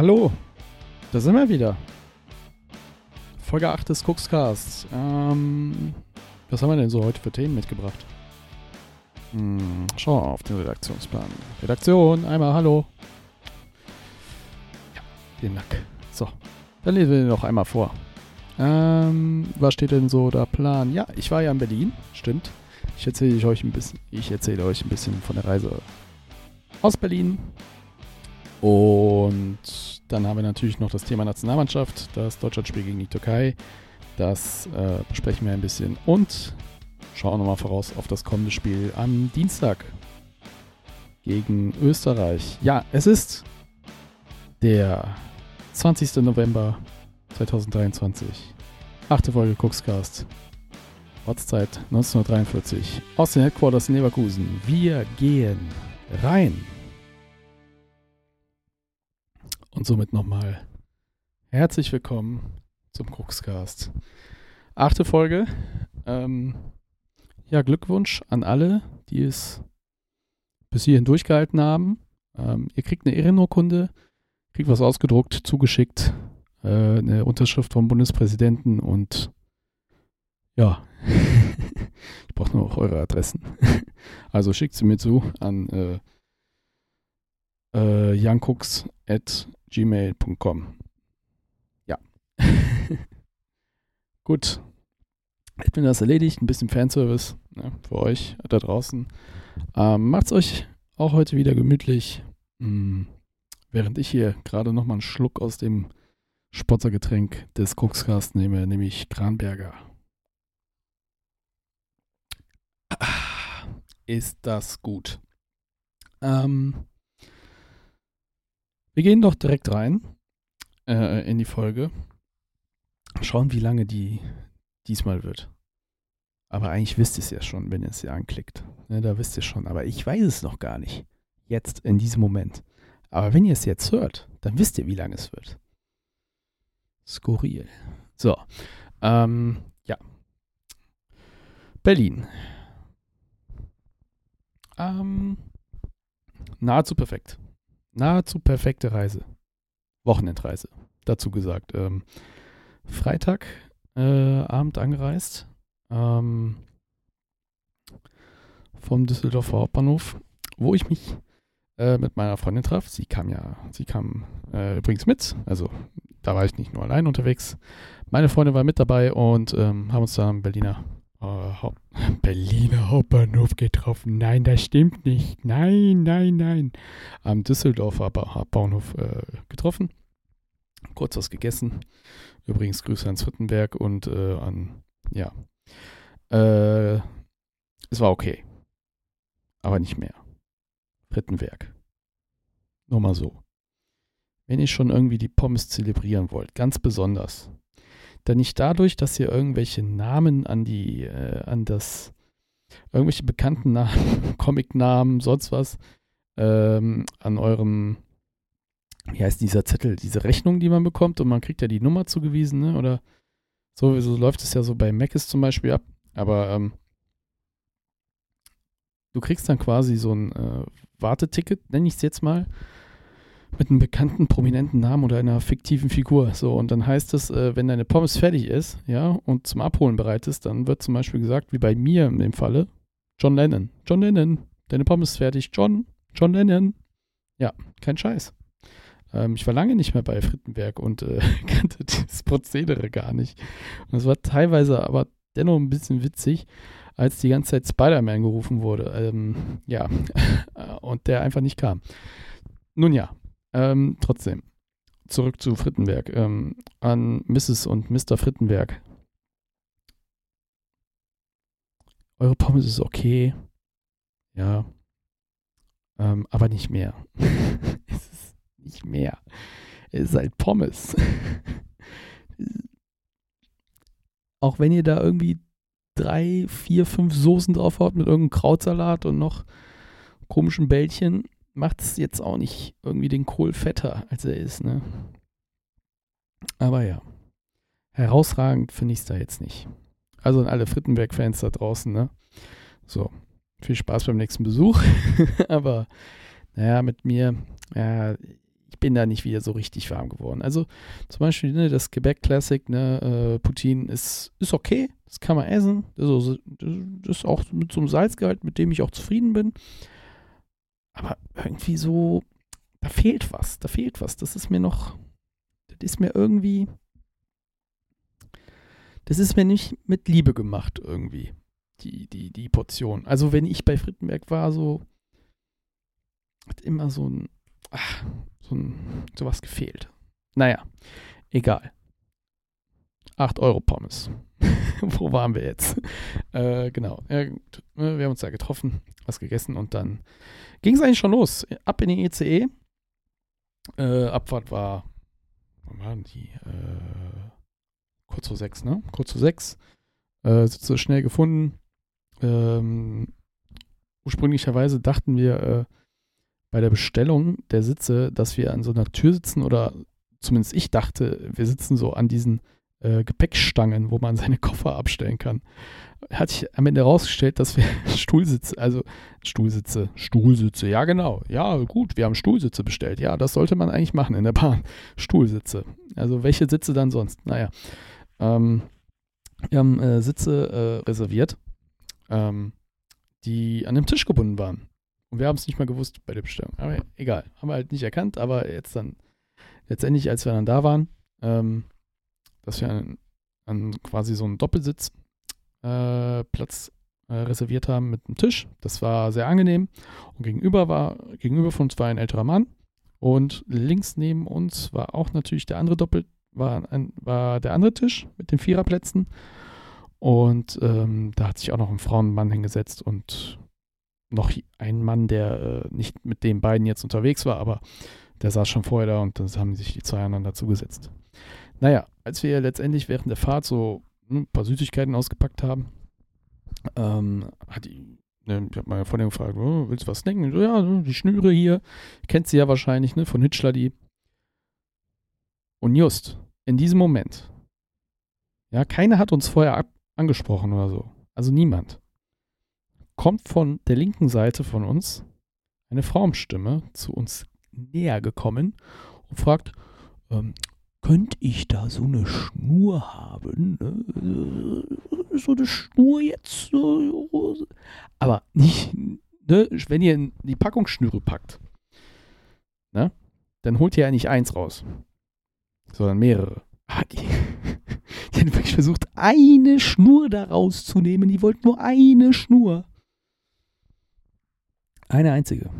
Hallo, da sind wir wieder. Folge 8 des Cookscasts. Ähm, was haben wir denn so heute für Themen mitgebracht? Hm, schau auf den Redaktionsplan. Redaktion, einmal Hallo. Ja, vielen Dank. So, dann lesen wir den noch einmal vor. Ähm, was steht denn so der Plan? Ja, ich war ja in Berlin, stimmt. Ich erzähle euch ein bisschen, ich erzähle euch ein bisschen von der Reise aus Berlin. Und dann haben wir natürlich noch das Thema Nationalmannschaft, das Deutschlandspiel gegen die Türkei. Das äh, besprechen wir ein bisschen und schauen nochmal voraus auf das kommende Spiel am Dienstag gegen Österreich. Ja, es ist der 20. November 2023. Achte Folge Cookscast. Ortszeit 1943. Aus den Headquarters in Leverkusen. Wir gehen rein. Und somit nochmal herzlich willkommen zum Cookscast. Achte Folge. Ähm, ja, Glückwunsch an alle, die es bis hierhin durchgehalten haben. Ähm, ihr kriegt eine Ehrenurkunde, kriegt was ausgedruckt, zugeschickt, äh, eine Unterschrift vom Bundespräsidenten und ja, ich brauche nur noch eure Adressen. also schickt sie mir zu an äh, äh, youngcooks.gmail.com. Ja. Gut. Ich bin das erledigt. Ein bisschen Fanservice ne, für euch da draußen. Ähm, macht's euch auch heute wieder gemütlich. Hm, während ich hier gerade nochmal einen Schluck aus dem Sponsorgetränk des Cookscast nehme, nämlich Kranberger. Ist das gut. Ähm, wir gehen doch direkt rein äh, in die Folge. Schauen, wie lange die diesmal wird. Aber eigentlich wisst ihr es ja schon, wenn ihr es hier anklickt. Ne, da wisst ihr schon. Aber ich weiß es noch gar nicht. Jetzt, in diesem Moment. Aber wenn ihr es jetzt hört, dann wisst ihr, wie lange es wird. Skurril. So. Ähm, ja. Berlin. Ähm, nahezu perfekt. Nahezu perfekte Reise. Wochenendreise. Dazu gesagt. Ähm, Freitag äh, angereist. Ähm, vom Düsseldorfer Hauptbahnhof, wo ich mich äh, mit meiner Freundin traf. Sie kam ja, sie kam äh, übrigens mit. Also da war ich nicht nur allein unterwegs. Meine Freundin war mit dabei und ähm, haben uns da am Berliner Haupt Berliner Hauptbahnhof getroffen. Nein, das stimmt nicht. Nein, nein, nein. Am Düsseldorfer Hauptbahnhof äh, getroffen. Kurz was gegessen. Übrigens Grüße ans Frittenberg und äh, an, ja. Äh, es war okay. Aber nicht mehr. Frittenwerk. Nur mal so. Wenn ihr schon irgendwie die Pommes zelebrieren wollt, ganz besonders, dann nicht dadurch, dass ihr irgendwelche Namen an die, äh, an das, irgendwelche bekannten Namen, Comic-Namen, sonst was, ähm, an eurem, wie heißt dieser Zettel, diese Rechnung, die man bekommt und man kriegt ja die Nummer zugewiesen, ne? Oder so, so läuft es ja so bei Macis zum Beispiel ab. Aber ähm, du kriegst dann quasi so ein äh, Warteticket, nenne ich es jetzt mal, mit einem bekannten, prominenten Namen oder einer fiktiven Figur. So, und dann heißt es, äh, wenn deine Pommes fertig ist, ja, und zum Abholen bereit ist, dann wird zum Beispiel gesagt, wie bei mir in dem Falle, John Lennon. John Lennon, deine Pommes ist fertig. John, John Lennon. Ja, kein Scheiß. Ähm, ich war lange nicht mehr bei Frittenberg und äh, kannte das Prozedere gar nicht. Und es war teilweise aber dennoch ein bisschen witzig, als die ganze Zeit Spider-Man gerufen wurde. Ähm, ja, und der einfach nicht kam. Nun ja, ähm, trotzdem, zurück zu Frittenberg. Ähm, an Mrs. und Mr. Frittenberg. Eure Pommes ist okay. Ja. Ähm, aber nicht mehr. es ist nicht mehr. Es ist halt Pommes. Auch wenn ihr da irgendwie drei, vier, fünf Soßen drauf habt mit irgendeinem Krautsalat und noch komischen Bällchen, macht es jetzt auch nicht irgendwie den Kohl fetter, als er ist, ne? Aber ja. Herausragend finde ich es da jetzt nicht. Also an alle Frittenberg-Fans da draußen, ne? So, viel Spaß beim nächsten Besuch. Aber, naja, mit mir, ja, ich bin da nicht wieder so richtig warm geworden. Also zum Beispiel ne, das Quebec Classic, ne, äh, Poutine ist, ist okay, das kann man essen. Also, das ist auch mit so einem Salzgehalt, mit dem ich auch zufrieden bin. Aber irgendwie so, da fehlt was, da fehlt was. Das ist mir noch, das ist mir irgendwie, das ist mir nicht mit Liebe gemacht irgendwie, die, die, die Portion. Also wenn ich bei Frittenberg war, so hat immer so ein, ach, so ein, sowas gefehlt. Naja, egal. 8 Euro Pommes. Wo waren wir jetzt? Äh, genau. Ja, wir haben uns da getroffen, was gegessen und dann ging es eigentlich schon los. Ab in die ECE. Äh, Abfahrt war, wann waren die? Äh, kurz vor sechs, ne? Kurz vor sechs. Äh, Sitze schnell gefunden. Ähm, ursprünglicherweise dachten wir äh, bei der Bestellung der Sitze, dass wir an so einer Tür sitzen oder zumindest ich dachte, wir sitzen so an diesen äh, Gepäckstangen, wo man seine Koffer abstellen kann. Hat sich am Ende herausgestellt, dass wir Stuhlsitze, also Stuhlsitze, Stuhlsitze, ja genau, ja gut, wir haben Stuhlsitze bestellt. Ja, das sollte man eigentlich machen in der Bahn. Stuhlsitze. Also welche Sitze dann sonst? Naja, ähm, wir haben äh, Sitze äh, reserviert, ähm, die an dem Tisch gebunden waren. Und wir haben es nicht mal gewusst bei der Bestellung. Aber egal, haben wir halt nicht erkannt, aber jetzt dann, letztendlich, als wir dann da waren, ähm, dass wir an, an quasi so einen Doppelsitzplatz äh, äh, reserviert haben mit einem Tisch. Das war sehr angenehm. Und gegenüber war, gegenüber von uns war ein älterer Mann. Und links neben uns war auch natürlich der andere Doppel, war, ein, war der andere Tisch mit den Viererplätzen. Und ähm, da hat sich auch noch ein Frauenmann hingesetzt und noch ein Mann, der äh, nicht mit den beiden jetzt unterwegs war, aber der saß schon vorher da und dann haben sich die zwei anderen dazugesetzt. Naja, als wir letztendlich während der Fahrt so ne, ein paar Süßigkeiten ausgepackt haben, ähm, hat die, ne, ich habe meine Freundin gefragt, oh, willst du was snacken? So, ja, die Schnüre hier, kennt sie ja wahrscheinlich, ne, von Hitchler die. Und just in diesem Moment, ja, keiner hat uns vorher ab angesprochen oder so, also niemand, kommt von der linken Seite von uns eine Frauenstimme zu uns näher gekommen und fragt, ähm, könnte ich da so eine Schnur haben? Ne? So eine Schnur jetzt? Aber nicht, ne? wenn ihr die Packungsschnüre packt, ne? dann holt ihr ja nicht eins raus, sondern mehrere. Ah, die, die haben wirklich versucht, eine Schnur da rauszunehmen. Die wollten nur eine Schnur. Eine einzige.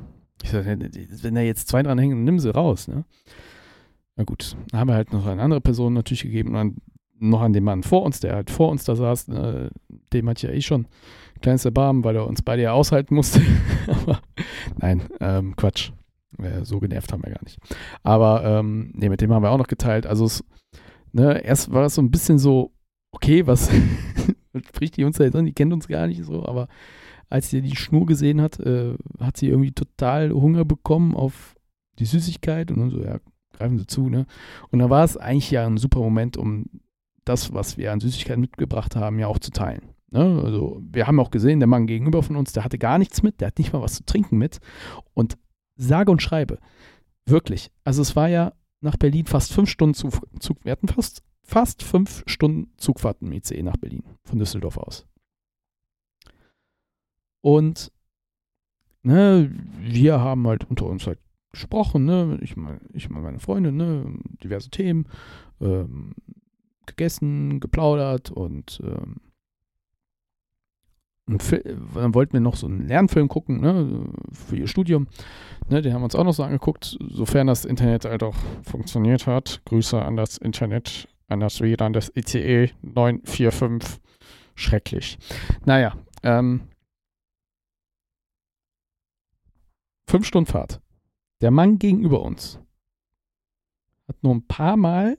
Ich sag, wenn da jetzt zwei dran hängen, nimm sie raus. Ne? Na gut, haben wir halt noch eine andere Person natürlich gegeben und noch an den Mann vor uns, der halt vor uns da saß. Äh, dem hatte ich ja eh schon ein kleines Erbarmen, weil er uns beide ja aushalten musste. Nein, ähm, Quatsch. Äh, so genervt haben wir gar nicht. Aber ähm, nee, mit dem haben wir auch noch geteilt. Also es, ne, erst war das so ein bisschen so, okay, was spricht die uns da jetzt an? Die kennt uns gar nicht so, aber als sie die Schnur gesehen hat, äh, hat sie irgendwie total Hunger bekommen auf die Süßigkeit und dann so, ja, greifen Sie zu, ne? Und da war es eigentlich ja ein super Moment, um das, was wir an Süßigkeiten mitgebracht haben, ja auch zu teilen. Ne? Also wir haben auch gesehen, der Mann gegenüber von uns, der hatte gar nichts mit, der hat nicht mal was zu trinken mit. Und sage und schreibe, wirklich, also es war ja nach Berlin fast fünf Stunden Zug, Zug wir hatten fast, fast fünf Stunden Zugfahrt im ICE nach Berlin, von Düsseldorf aus. Und ne, wir haben halt unter uns halt gesprochen, ne? Ich mal, ich mal meine Freunde, ne? Diverse Themen, ähm, gegessen, geplaudert und ähm, dann wollten wir noch so einen Lernfilm gucken, ne, für ihr Studium. Ne, den haben wir uns auch noch so angeguckt, sofern das Internet halt auch funktioniert hat. Grüße an das Internet, an das WLAN des ICE 945. Schrecklich. Naja, ähm, fünf Stunden Fahrt. Der Mann gegenüber uns hat nur ein paar Mal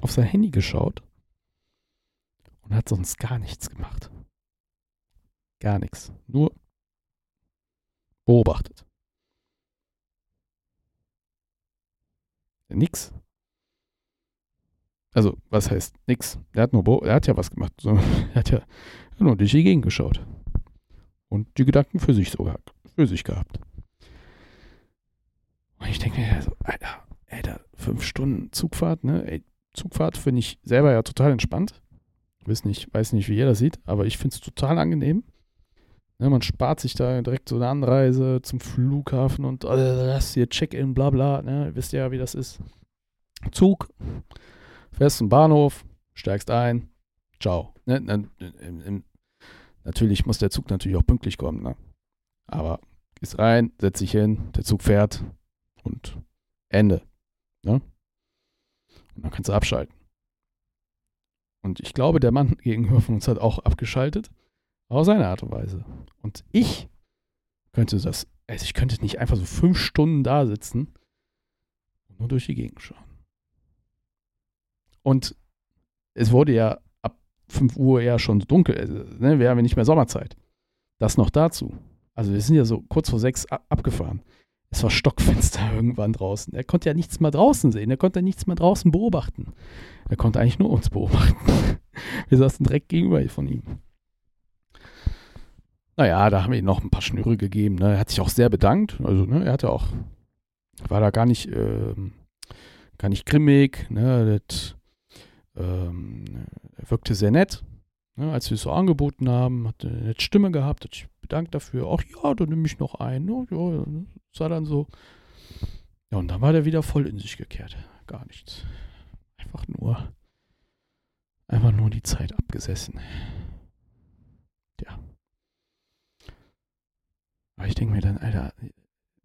auf sein Handy geschaut und hat sonst gar nichts gemacht. Gar nichts. Nur beobachtet. Nix. Also, was heißt nix? Er hat nur, er hat ja was gemacht. So, er hat ja nur durch die Gegend geschaut. Und die Gedanken für sich sogar, für sich gehabt. Ich denke mir so, Alter, Alter, fünf Stunden Zugfahrt, ne? Ey, Zugfahrt finde ich selber ja total entspannt. Weiß nicht, weiß nicht, wie ihr das sieht, aber ich finde es total angenehm. Ne, man spart sich da direkt so eine Anreise zum Flughafen und äh, das hier Check-in, bla bla. Ne? Wisst ihr ja, wie das ist. Zug, fährst zum Bahnhof, steigst ein, ciao. Ne? Im, im, natürlich muss der Zug natürlich auch pünktlich kommen. Ne? Aber gehst rein, setzt dich hin, der Zug fährt und Ende. Ne? Und dann kannst du abschalten. Und ich glaube, der Mann gegenüber von uns hat auch abgeschaltet. Auf seine Art und Weise. Und ich könnte das, also ich könnte nicht einfach so fünf Stunden da sitzen und nur durch die Gegend schauen. Und es wurde ja ab 5 Uhr ja schon dunkel, also, ne, wir haben ja nicht mehr Sommerzeit. Das noch dazu. Also wir sind ja so kurz vor sechs abgefahren. Es war stockfinster irgendwann draußen. Er konnte ja nichts mehr draußen sehen. Er konnte ja nichts mehr draußen beobachten. Er konnte eigentlich nur uns beobachten. Wir saßen direkt gegenüber von ihm. Naja, da haben wir ihm noch ein paar Schnüre gegeben. Ne? Er hat sich auch sehr bedankt. Also, ne, er hatte auch, war da gar nicht, ähm, gar nicht grimmig. Ne? Das, ähm, er wirkte sehr nett. Ne? Als wir es so angeboten haben, hat eine nette Stimme gehabt, hat sich bedankt dafür. Ach ja, dann nehme ich noch ein. Ja, ja, das war dann so. Ja, und dann war der wieder voll in sich gekehrt. Gar nichts. Einfach nur, einfach nur die Zeit abgesessen. Ja. Aber ich denke mir dann, Alter,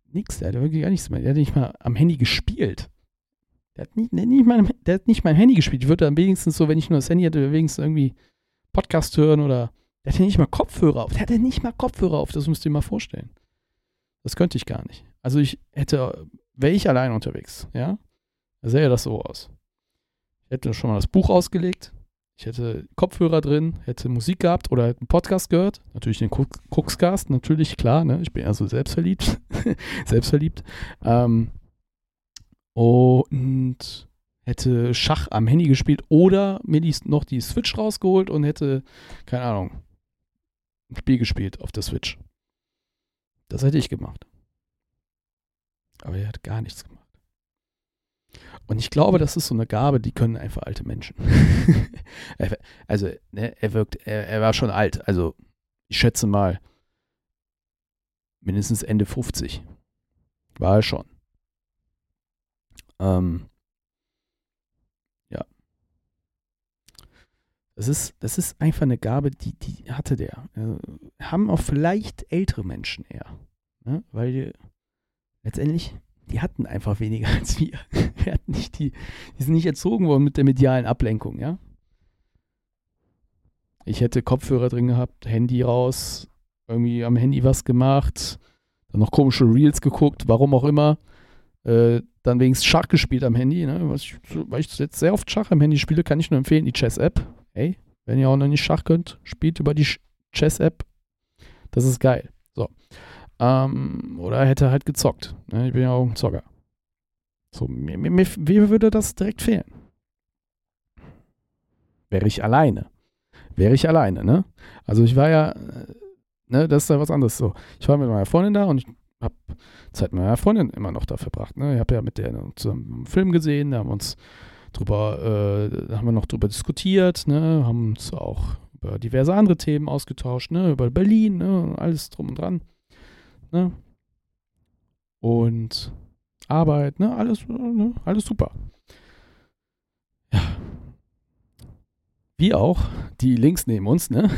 nix, der hat wirklich gar nichts mehr. Der hat nicht mal am Handy gespielt. Der hat nicht, nicht mal, der hat nicht mal Handy gespielt. Ich würde dann wenigstens so, wenn ich nur das Handy hätte, wenigstens irgendwie Podcast hören oder. Der hatte nicht mal Kopfhörer auf. Der hatte nicht mal Kopfhörer auf. Das müsst ihr mal vorstellen. Das könnte ich gar nicht. Also ich hätte, wäre ich allein unterwegs, ja, da sähe das so aus. Ich hätte schon mal das Buch ausgelegt, ich hätte Kopfhörer drin, hätte Musik gehabt oder hätte einen Podcast gehört. Natürlich den Cookscast, natürlich, klar. Ne? Ich bin ja so selbstverliebt. selbstverliebt. Ähm, und hätte Schach am Handy gespielt oder mir die, noch die Switch rausgeholt und hätte, keine Ahnung, ein Spiel gespielt auf der Switch. Das hätte ich gemacht. Aber er hat gar nichts gemacht. Und ich glaube, das ist so eine Gabe, die können einfach alte Menschen. also, ne, er wirkt, er, er war schon alt. Also, ich schätze mal, mindestens Ende 50. War er schon. Ähm, Das ist, das ist einfach eine Gabe, die, die hatte der. Äh, haben auch vielleicht ältere Menschen eher. Ne? Weil letztendlich die hatten einfach weniger als wir. wir hatten nicht die, die sind nicht erzogen worden mit der medialen Ablenkung, ja. Ich hätte Kopfhörer drin gehabt, Handy raus, irgendwie am Handy was gemacht, dann noch komische Reels geguckt, warum auch immer. Äh, dann wenigstens Schach gespielt am Handy, ne? ich, weil ich jetzt sehr oft Schach am Handy spiele, kann ich nur empfehlen, die Chess-App. Hey, wenn ihr auch noch nicht Schach könnt, spielt über die Chess-App. Das ist geil. So. Ähm, oder er hätte halt gezockt. Ne? Ich bin ja auch ein Zocker. So, mir, mir, mir würde das direkt fehlen. Wäre ich alleine. Wäre ich alleine, ne? Also ich war ja, äh, ne, das ist ja was anderes. So, ich war mit meiner Freundin da und ich habe Zeit mit meiner Freundin immer noch da verbracht. Ne? Ich habe ja mit der zusammen einen Film gesehen, da haben uns drüber, äh, haben wir noch drüber diskutiert, ne? haben uns auch über diverse andere Themen ausgetauscht, ne? über Berlin, ne? alles drum und dran. Ne? Und Arbeit, ne? Alles, ne? alles super. Ja. Wie auch die links neben uns, ne?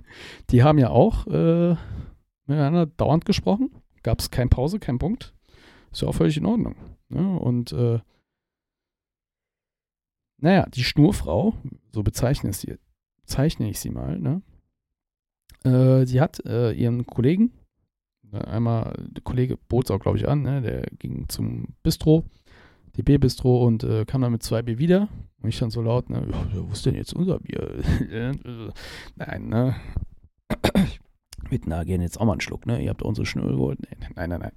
Die haben ja auch äh, miteinander dauernd gesprochen. Gab es keine Pause, kein Punkt. Ist ja auch völlig in Ordnung. Ne? Und äh, naja, die Schnurfrau, so bezeichne, sie, bezeichne ich sie mal, ne? Äh, sie hat äh, ihren Kollegen Ne, einmal, der Kollege bot es auch, glaube ich, an, ne? der ging zum Bistro, DB-Bistro und äh, kam dann mit zwei Bier wieder. Und ich dann so laut, ne, wo ist denn jetzt unser Bier? nein, ne? Mit, na, gehen jetzt auch mal einen Schluck, ne? Ihr habt unsere Schnur geholt. Nee, nein, nein, nein.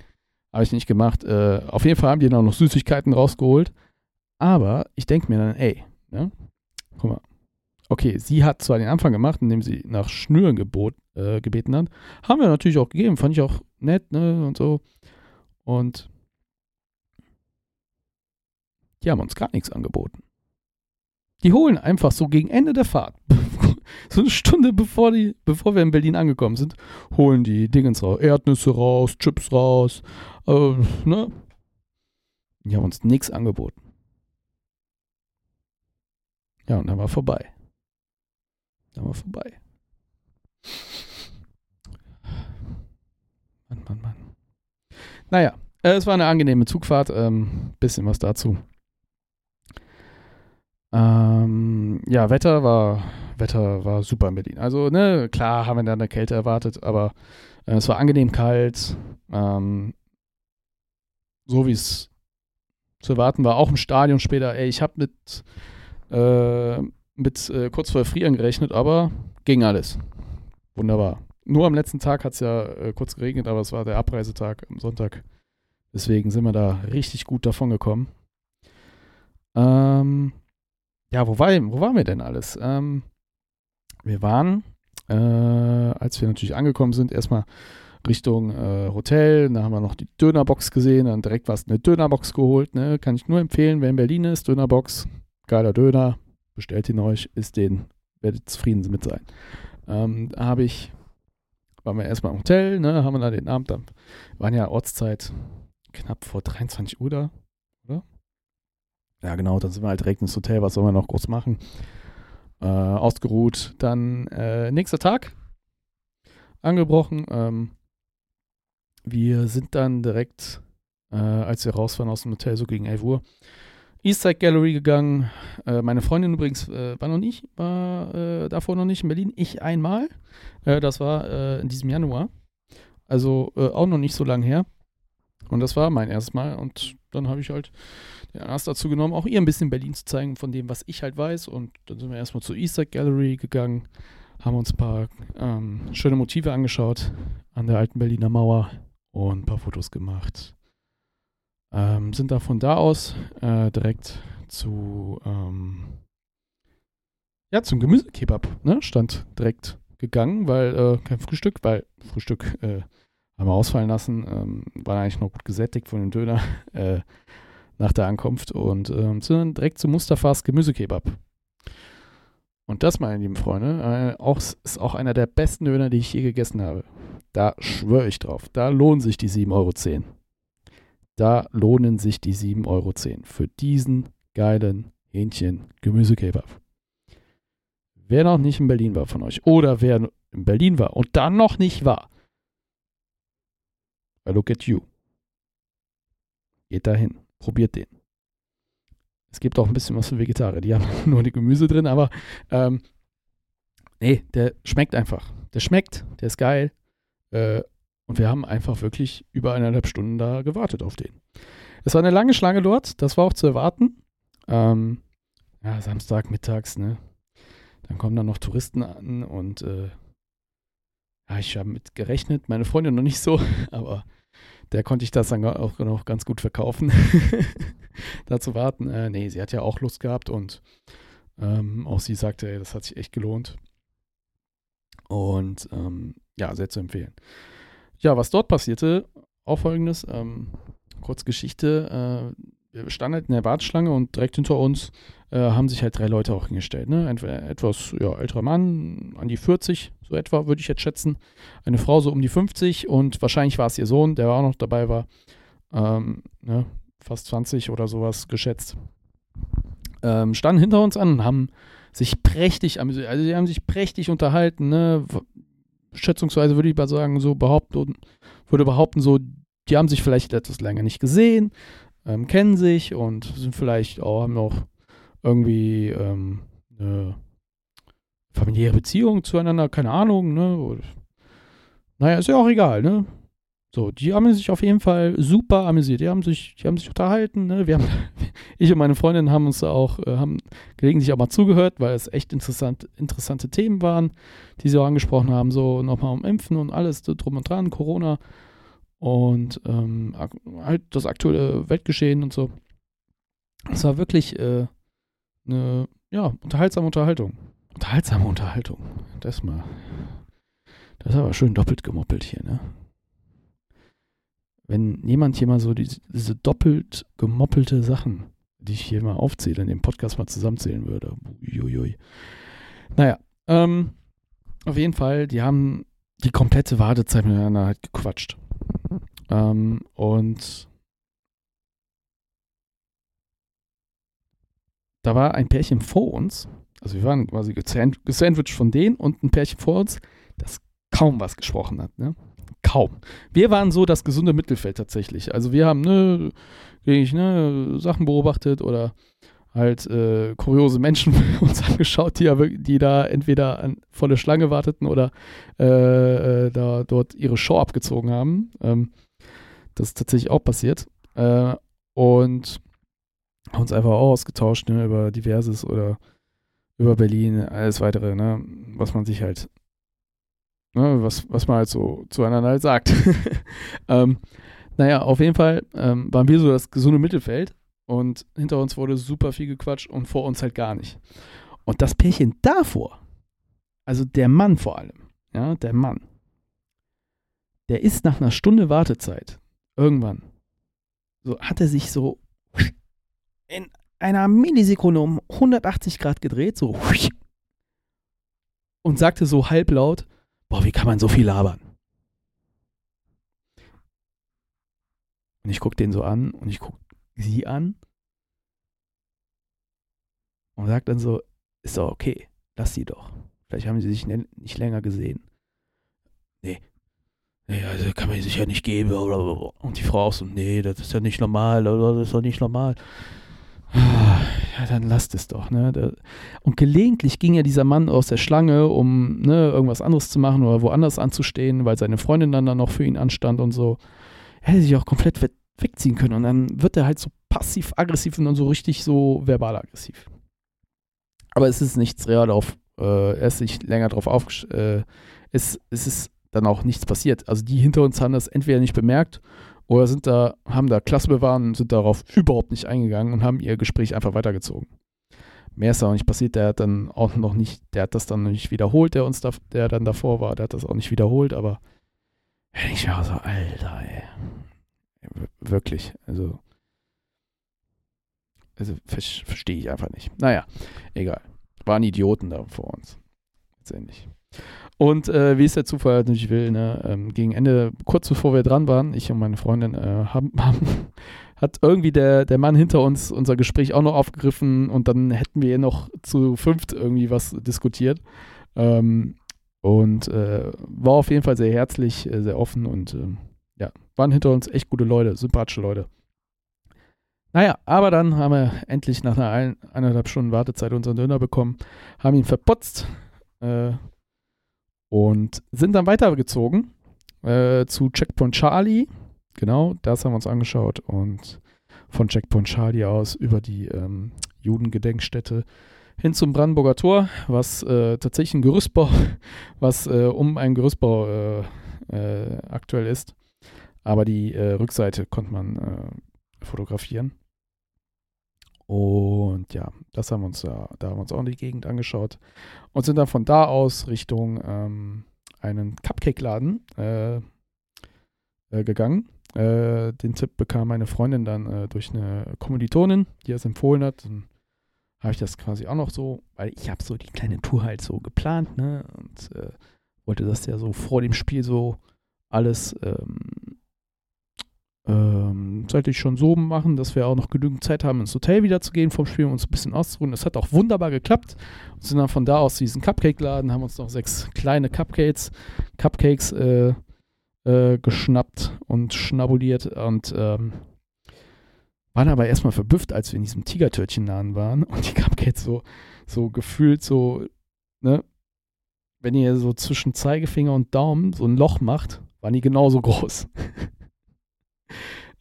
Habe ich nicht gemacht. Äh, auf jeden Fall haben die dann noch Süßigkeiten rausgeholt. Aber ich denke mir dann, ey, ne? Guck mal, Okay, sie hat zwar den Anfang gemacht, indem sie nach Schnüren gebot, äh, gebeten hat. Haben wir natürlich auch gegeben, fand ich auch nett, ne, und so. Und Die haben uns gar nichts angeboten. Die holen einfach so gegen Ende der Fahrt, so eine Stunde bevor, die, bevor wir in Berlin angekommen sind, holen die Dingens raus, Erdnüsse raus, Chips raus, äh, ne? Die haben uns nichts angeboten. Ja, und dann war vorbei. Dann war vorbei. Mann, Mann, Mann. Naja, äh, es war eine angenehme Zugfahrt. Ähm, bisschen was dazu. Ähm, ja, Wetter war, Wetter war super in Berlin. Also, ne, klar haben wir dann eine Kälte erwartet, aber äh, es war angenehm kalt. Ähm, so wie es zu erwarten war, auch im Stadion später. Ey, ich habe mit, äh, mit äh, kurz vor Frieren gerechnet, aber ging alles. Wunderbar. Nur am letzten Tag hat es ja äh, kurz geregnet, aber es war der Abreisetag am Sonntag. Deswegen sind wir da richtig gut davon gekommen. Ähm, ja, wo, war, wo waren wir denn alles? Ähm, wir waren, äh, als wir natürlich angekommen sind, erstmal Richtung äh, Hotel. Da haben wir noch die Dönerbox gesehen, dann direkt was eine Dönerbox geholt. Ne? Kann ich nur empfehlen, wer in Berlin ist, Dönerbox, geiler Döner, bestellt ihn euch, ist den, werdet zufrieden mit sein. Ähm, da habe ich, waren wir erstmal im Hotel, ne? haben wir da den Abend, da waren ja Ortszeit knapp vor 23 Uhr da, oder? Ja, genau, dann sind wir halt direkt ins Hotel, was sollen wir noch groß machen? Äh, ausgeruht. Dann äh, nächster Tag angebrochen. Ähm, wir sind dann direkt, äh, als wir raus waren aus dem Hotel, so gegen 11 Uhr, Eastside Gallery gegangen. Äh, meine Freundin übrigens äh, war noch nicht, war äh, davor noch nicht in Berlin. Ich einmal. Äh, das war äh, in diesem Januar. Also auch noch nicht so lange her. Und das war mein erstes Mal. Und dann habe ich halt den Anlass dazu genommen, auch ihr ein bisschen Berlin zu zeigen von dem, was ich halt weiß. Und dann sind wir erstmal zur Eastside Gallery gegangen, haben uns ein paar ähm, schöne Motive angeschaut an der alten Berliner Mauer und ein paar Fotos gemacht. Ähm, sind da von da aus äh, direkt zu ähm, ja zum Gemüsekebab, ne? Stand direkt gegangen, weil äh, kein Frühstück, weil Frühstück äh, haben wir ausfallen lassen, ähm, war eigentlich noch gut gesättigt von dem Döner äh, nach der Ankunft und ähm, sind dann direkt zu Mustafas Gemüsekebab. Und das, meine lieben Freunde, äh, auch, ist auch einer der besten Döner, die ich je gegessen habe. Da schwöre ich drauf. Da lohnen sich die 7,10 Euro. Da lohnen sich die 7,10 Euro für diesen geilen Hähnchen-Gemüsekebab. Wer noch nicht in Berlin war von euch oder wer in Berlin war und dann noch nicht war, I look at you. Geht dahin, probiert den. Es gibt auch ein bisschen was für Vegetarier, die haben nur die Gemüse drin, aber ähm, nee, der schmeckt einfach. Der schmeckt, der ist geil. Äh, und wir haben einfach wirklich über eineinhalb Stunden da gewartet auf den. Es war eine lange Schlange dort, das war auch zu erwarten. Ähm, ja, Samstag mittags, ne? Dann kommen dann noch Touristen an und äh, ja, ich habe mit gerechnet, meine Freundin noch nicht so, aber der konnte ich das dann auch noch ganz gut verkaufen, da zu warten. Äh, nee, sie hat ja auch Lust gehabt und ähm, auch sie sagte, ey, das hat sich echt gelohnt. Und ähm, ja, sehr zu empfehlen. Ja, was dort passierte, auch folgendes, ähm, kurz Geschichte, äh, wir standen halt in der Warteschlange und direkt hinter uns äh, haben sich halt drei Leute auch hingestellt. Ne? Ein etwas ja, älterer Mann, an die 40, so etwa, würde ich jetzt schätzen. Eine Frau so um die 50 und wahrscheinlich war es ihr Sohn, der auch noch dabei war. Ähm, ne? Fast 20 oder sowas geschätzt. Ähm, standen hinter uns an und haben sich prächtig amüsiert. Also, sie haben sich prächtig unterhalten. Ne? Schätzungsweise würde ich mal sagen, so behaupten, würde behaupten, so, die haben sich vielleicht etwas länger nicht gesehen, ähm, kennen sich und sind vielleicht auch, haben noch irgendwie ähm, eine familiäre Beziehung zueinander, keine Ahnung, ne? Naja, ist ja auch egal, ne? So, die haben sich auf jeden Fall super amüsiert. Die haben sich, die haben sich unterhalten. Ne? Wir haben, ich und meine Freundin haben uns auch, äh, haben gelegentlich auch mal zugehört, weil es echt interessant, interessante Themen waren, die sie auch angesprochen haben. So nochmal um Impfen und alles drum und dran, Corona und ähm, halt das aktuelle Weltgeschehen und so. Es war wirklich äh, eine, ja, unterhaltsame Unterhaltung. Unterhaltsame Unterhaltung. Das mal. Das ist aber schön doppelt gemoppelt hier, ne? Wenn jemand hier mal so diese, diese doppelt gemoppelte Sachen, die ich hier mal aufzähle, in dem Podcast mal zusammenzählen würde. Uiuiui. Naja, ähm, auf jeden Fall, die haben die komplette Wartezeit miteinander halt gequatscht. Ähm, und da war ein Pärchen vor uns, also wir waren quasi gesandwiched von denen und ein Pärchen vor uns, das kaum was gesprochen hat, ne? Kaum. Wir waren so das gesunde Mittelfeld tatsächlich. Also wir haben, ne, ich, ne, Sachen beobachtet oder halt äh, kuriose Menschen uns angeschaut, die, die da entweder an volle Schlange warteten oder äh, äh, da dort ihre Show abgezogen haben. Ähm, das ist tatsächlich auch passiert. Äh, und uns einfach auch ausgetauscht ne, über Diverses oder über Berlin, alles weitere, ne, was man sich halt, ne, was, was man halt so zueinander halt sagt. ähm, naja, auf jeden Fall ähm, waren wir so das gesunde Mittelfeld und hinter uns wurde super viel gequatscht und vor uns halt gar nicht. Und das Pärchen davor, also der Mann vor allem, ja, der Mann, der ist nach einer Stunde Wartezeit irgendwann, so hat er sich so in einer Millisekunde um 180 Grad gedreht, so und sagte so halblaut, boah, wie kann man so viel labern? Und ich gucke den so an und ich gucke sie an und sagt dann so, ist doch okay, lass sie doch. Vielleicht haben sie sich nicht länger gesehen. Nee. Nee, also kann man sich ja nicht geben. Und die Frau auch so, nee, das ist ja nicht normal, das ist doch nicht normal. Ja, dann lasst es doch. Ne? Und gelegentlich ging ja dieser Mann aus der Schlange, um ne, irgendwas anderes zu machen oder woanders anzustehen, weil seine Freundin dann, dann noch für ihn anstand und so. Er hätte sich auch komplett wegziehen können. Und dann wird er halt so passiv-aggressiv und dann so richtig so verbal-aggressiv. Aber es ist nichts real darauf, äh, er ist nicht länger drauf aufgesch... Äh, es, es ist dann auch nichts passiert. Also die hinter uns haben das entweder nicht bemerkt oder sind da, haben da Klasse bewahrt und sind darauf überhaupt nicht eingegangen und haben ihr Gespräch einfach weitergezogen. Mehr ist auch nicht passiert, der hat dann auch noch nicht, der hat das dann nicht wiederholt, der uns da, der dann davor war, der hat das auch nicht wiederholt, aber ich war so, Alter, ey. Wirklich, also. Also verstehe ich einfach nicht. Naja, egal. Waren Idioten da vor uns. Letztendlich. Und äh, wie es der Zufall natürlich will, ne, ähm, gegen Ende, kurz bevor wir dran waren, ich und meine Freundin, äh, haben, haben, hat irgendwie der, der Mann hinter uns unser Gespräch auch noch aufgegriffen und dann hätten wir noch zu fünft irgendwie was diskutiert. Ähm, und äh, war auf jeden Fall sehr herzlich, äh, sehr offen und ähm, ja, waren hinter uns echt gute Leute, sympathische Leute. Naja, aber dann haben wir endlich nach einer ein, eineinhalb Stunden Wartezeit unseren Döner bekommen, haben ihn verputzt äh, und sind dann weitergezogen äh, zu Checkpoint Charlie. Genau, das haben wir uns angeschaut und von Checkpoint Charlie aus über die ähm, Judengedenkstätte hin zum Brandenburger Tor, was äh, tatsächlich ein Gerüstbau, was äh, um einen Gerüstbau äh, äh, aktuell ist. Aber die äh, Rückseite konnte man fotografieren. Und ja, das haben wir uns da, da haben wir uns auch in die Gegend angeschaut und sind dann von da aus Richtung ähm, einen Cupcake-Laden äh, äh, gegangen. Äh, den Tipp bekam meine Freundin dann äh, durch eine Kommilitonin, die es empfohlen hat. Dann habe ich das quasi auch noch so, weil ich habe so die kleine Tour halt so geplant, ne? Und äh, wollte das ja so vor dem Spiel so alles ähm, ähm, zeitlich schon so machen, dass wir auch noch genügend Zeit haben, ins Hotel wieder zu gehen vom Spiel und uns ein bisschen auszuruhen. Das hat auch wunderbar geklappt. Und sind dann von da aus zu diesem Cupcake-Laden, haben uns noch sechs kleine Cupcakes, Cupcakes äh, äh, geschnappt und schnabuliert und ähm, waren aber erstmal verbüfft, als wir in diesem Tigertörtchenladen waren und die Cupcakes so, so gefühlt so, ne, wenn ihr so zwischen Zeigefinger und Daumen so ein Loch macht, waren die genauso groß.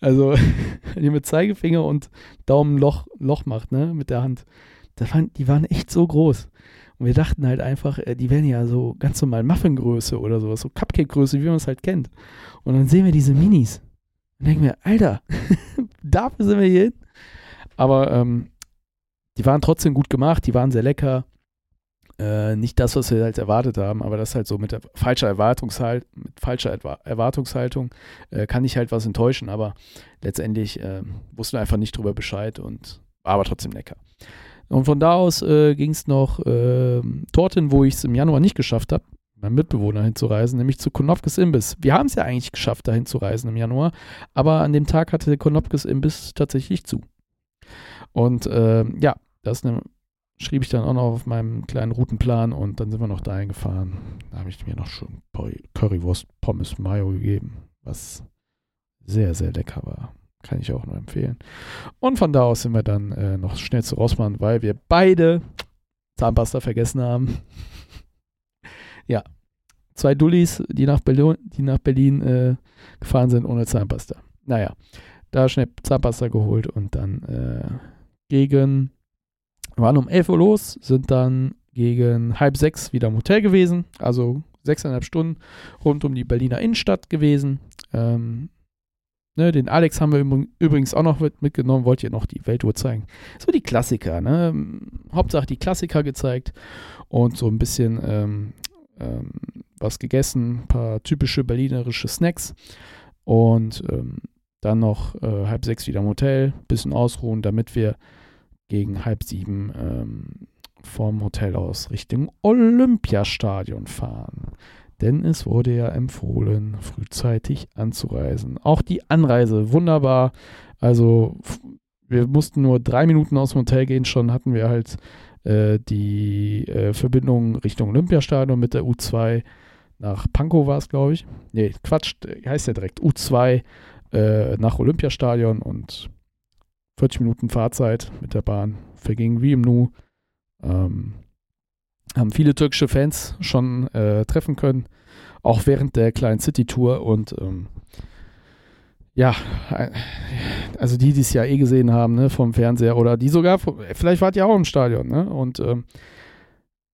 Also, wenn ihr mit Zeigefinger und Daumen Loch, Loch macht, ne, mit der Hand, waren, die waren echt so groß. Und wir dachten halt einfach, äh, die wären ja so ganz normal Muffingröße oder sowas, so Cupcake-Größe, wie man es halt kennt. Und dann sehen wir diese Minis und denken wir, Alter, dafür sind wir hier hin. Aber ähm, die waren trotzdem gut gemacht, die waren sehr lecker. Äh, nicht das, was wir halt erwartet haben, aber das halt so mit falscher Erwartungshalt, mit falscher Erwartungshaltung äh, kann ich halt was enttäuschen, aber letztendlich äh, wussten wir einfach nicht drüber Bescheid und war aber trotzdem lecker. Und von da aus äh, ging es noch äh, dorthin, wo ich es im Januar nicht geschafft habe, meinem Mitbewohner hinzureisen, nämlich zu Konopkes Imbiss. Wir haben es ja eigentlich geschafft, dahin zu reisen im Januar, aber an dem Tag hatte Konopkes Imbiss tatsächlich zu. Und äh, ja, das eine, schrieb ich dann auch noch auf meinem kleinen Routenplan und dann sind wir noch dahin gefahren. Da habe ich mir noch schon Currywurst, Pommes, Mayo gegeben, was sehr, sehr lecker war. Kann ich auch nur empfehlen. Und von da aus sind wir dann äh, noch schnell zu Rossmann, weil wir beide Zahnpasta vergessen haben. ja. Zwei Dullis, die nach Berlin, die nach Berlin äh, gefahren sind ohne Zahnpasta. Naja, da schnell Zahnpasta geholt und dann äh, gegen, waren um 11 Uhr los, sind dann gegen halb sechs wieder im Hotel gewesen, also sechseinhalb Stunden rund um die Berliner Innenstadt gewesen. Ähm, Ne, den Alex haben wir übrigens auch noch mitgenommen, wollt ihr noch die Weltuhr zeigen. So die Klassiker, ne? Hauptsache die Klassiker gezeigt und so ein bisschen ähm, ähm, was gegessen, ein paar typische berlinerische Snacks und ähm, dann noch äh, halb sechs wieder im Hotel, bisschen ausruhen, damit wir gegen halb sieben ähm, vom Hotel aus Richtung Olympiastadion fahren denn es wurde ja empfohlen, frühzeitig anzureisen. Auch die Anreise, wunderbar. Also wir mussten nur drei Minuten aus dem Hotel gehen, schon hatten wir halt äh, die äh, Verbindung Richtung Olympiastadion mit der U2 nach Pankow war es, glaube ich. Nee, Quatsch, heißt ja direkt U2 äh, nach Olympiastadion und 40 Minuten Fahrzeit mit der Bahn vergingen wie im Nu. Ähm, haben viele türkische Fans schon äh, treffen können, auch während der kleinen City-Tour und ähm, ja, also die, die es ja eh gesehen haben, ne, vom Fernseher oder die sogar, vielleicht wart ihr auch im Stadion, ne, und ähm,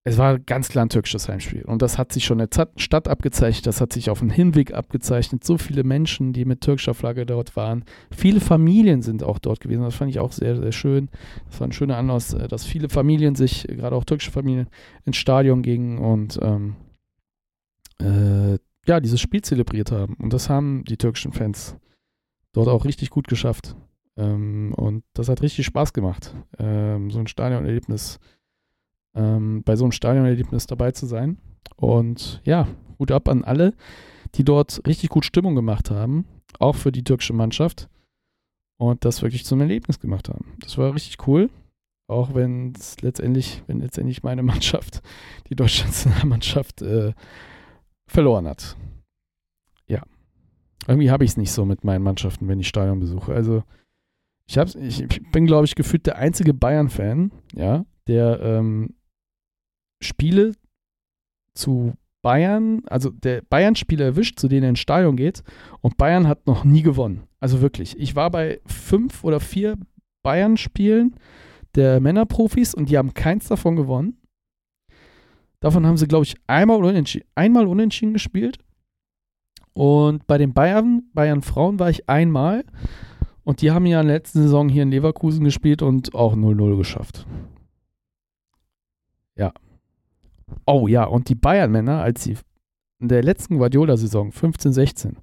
es war ganz klar ein türkisches Heimspiel. Und das hat sich schon in der Stadt abgezeichnet, das hat sich auf dem Hinweg abgezeichnet. So viele Menschen, die mit türkischer Flagge dort waren. Viele Familien sind auch dort gewesen. Das fand ich auch sehr, sehr schön. Das war ein schöner Anlass, äh, dass viele Familien sich, gerade auch türkische Familien, ins Stadion gingen und ähm, äh, ja, dieses Spiel zelebriert haben. Und das haben die türkischen Fans dort auch richtig gut geschafft. Ähm, und das hat richtig Spaß gemacht, ähm, so ein Stadionerlebnis ähm, bei so einem Stadionerlebnis dabei zu sein. Und ja, Hut ab an alle, die dort richtig gut Stimmung gemacht haben, auch für die türkische Mannschaft und das wirklich zum Erlebnis gemacht haben. Das war richtig cool, auch wenn es letztendlich, wenn letztendlich meine Mannschaft, die Deutschlandsmannschaft, äh, verloren hat. Ja. Irgendwie habe ich es nicht so mit meinen Mannschaften, wenn ich Stadion besuche. Also ich, hab's, ich, ich bin, glaube ich, gefühlt der einzige Bayern-Fan, ja, der ähm, Spiele zu Bayern, also der Bayern-Spieler erwischt, zu denen er ins Stadion geht und Bayern hat noch nie gewonnen. Also wirklich. Ich war bei fünf oder vier Bayern-Spielen der Männerprofis und die haben keins davon gewonnen. Davon haben sie, glaube ich, einmal unentschieden, einmal unentschieden gespielt. Und bei den Bayern, Bayern Frauen war ich einmal. Und die haben ja in der letzten Saison hier in Leverkusen gespielt und auch 0-0 geschafft. Oh ja, und die Bayern-Männer, als sie in der letzten Guardiola-Saison 15, 16,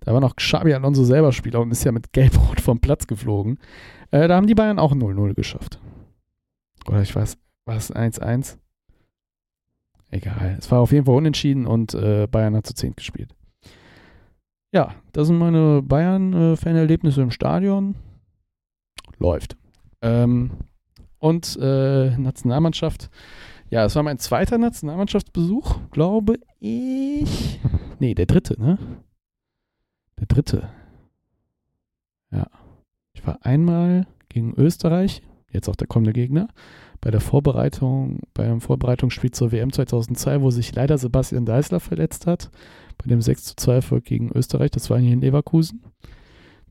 da war noch Xabi Alonso selber Spieler und ist ja mit Gelb-Rot vom Platz geflogen. Äh, da haben die Bayern auch 0-0 geschafft. Oder ich weiß, war es 1-1? Egal. Es war auf jeden Fall unentschieden und äh, Bayern hat zu 10 gespielt. Ja, das sind meine Bayern-Fan-Erlebnisse im Stadion. Läuft. Ähm, und äh, Nationalmannschaft ja, es war mein zweiter Nationalmannschaftsbesuch, glaube ich. Nee, der dritte, ne? Der dritte. Ja. Ich war einmal gegen Österreich, jetzt auch der kommende Gegner, bei der Vorbereitung, bei einem Vorbereitungsspiel zur WM 2002, wo sich leider Sebastian Deißler verletzt hat, bei dem 6 zu 2 Erfolg gegen Österreich, das war hier in Leverkusen.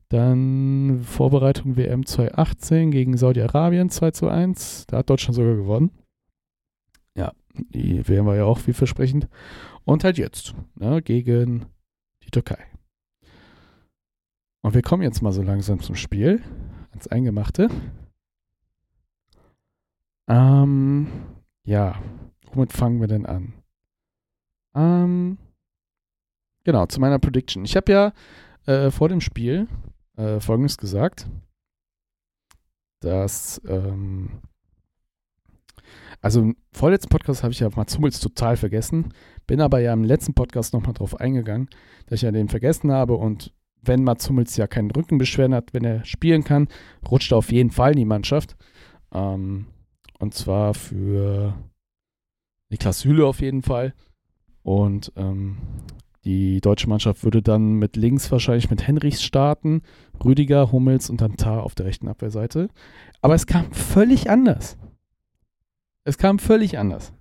Dann Vorbereitung WM 2018 gegen Saudi-Arabien 2 zu 1, da hat Deutschland sogar gewonnen. Die wären wir ja auch vielversprechend. Und halt jetzt ne, gegen die Türkei. Und wir kommen jetzt mal so langsam zum Spiel, ans Eingemachte. Ähm, ja, womit fangen wir denn an? Ähm, genau, zu meiner Prediction. Ich habe ja äh, vor dem Spiel äh, Folgendes gesagt, dass, ähm, also im vorletzten Podcast habe ich ja Mats Hummels total vergessen, bin aber ja im letzten Podcast nochmal drauf eingegangen, dass ich ja den vergessen habe und wenn Mats Hummels ja keinen Rückenbeschwerden hat, wenn er spielen kann, rutscht er auf jeden Fall in die Mannschaft. Ähm, und zwar für Niklas Süle auf jeden Fall. Und ähm, die deutsche Mannschaft würde dann mit links wahrscheinlich mit Henrichs starten, Rüdiger, Hummels und dann Tar auf der rechten Abwehrseite. Aber es kam völlig anders. Es kam völlig anders.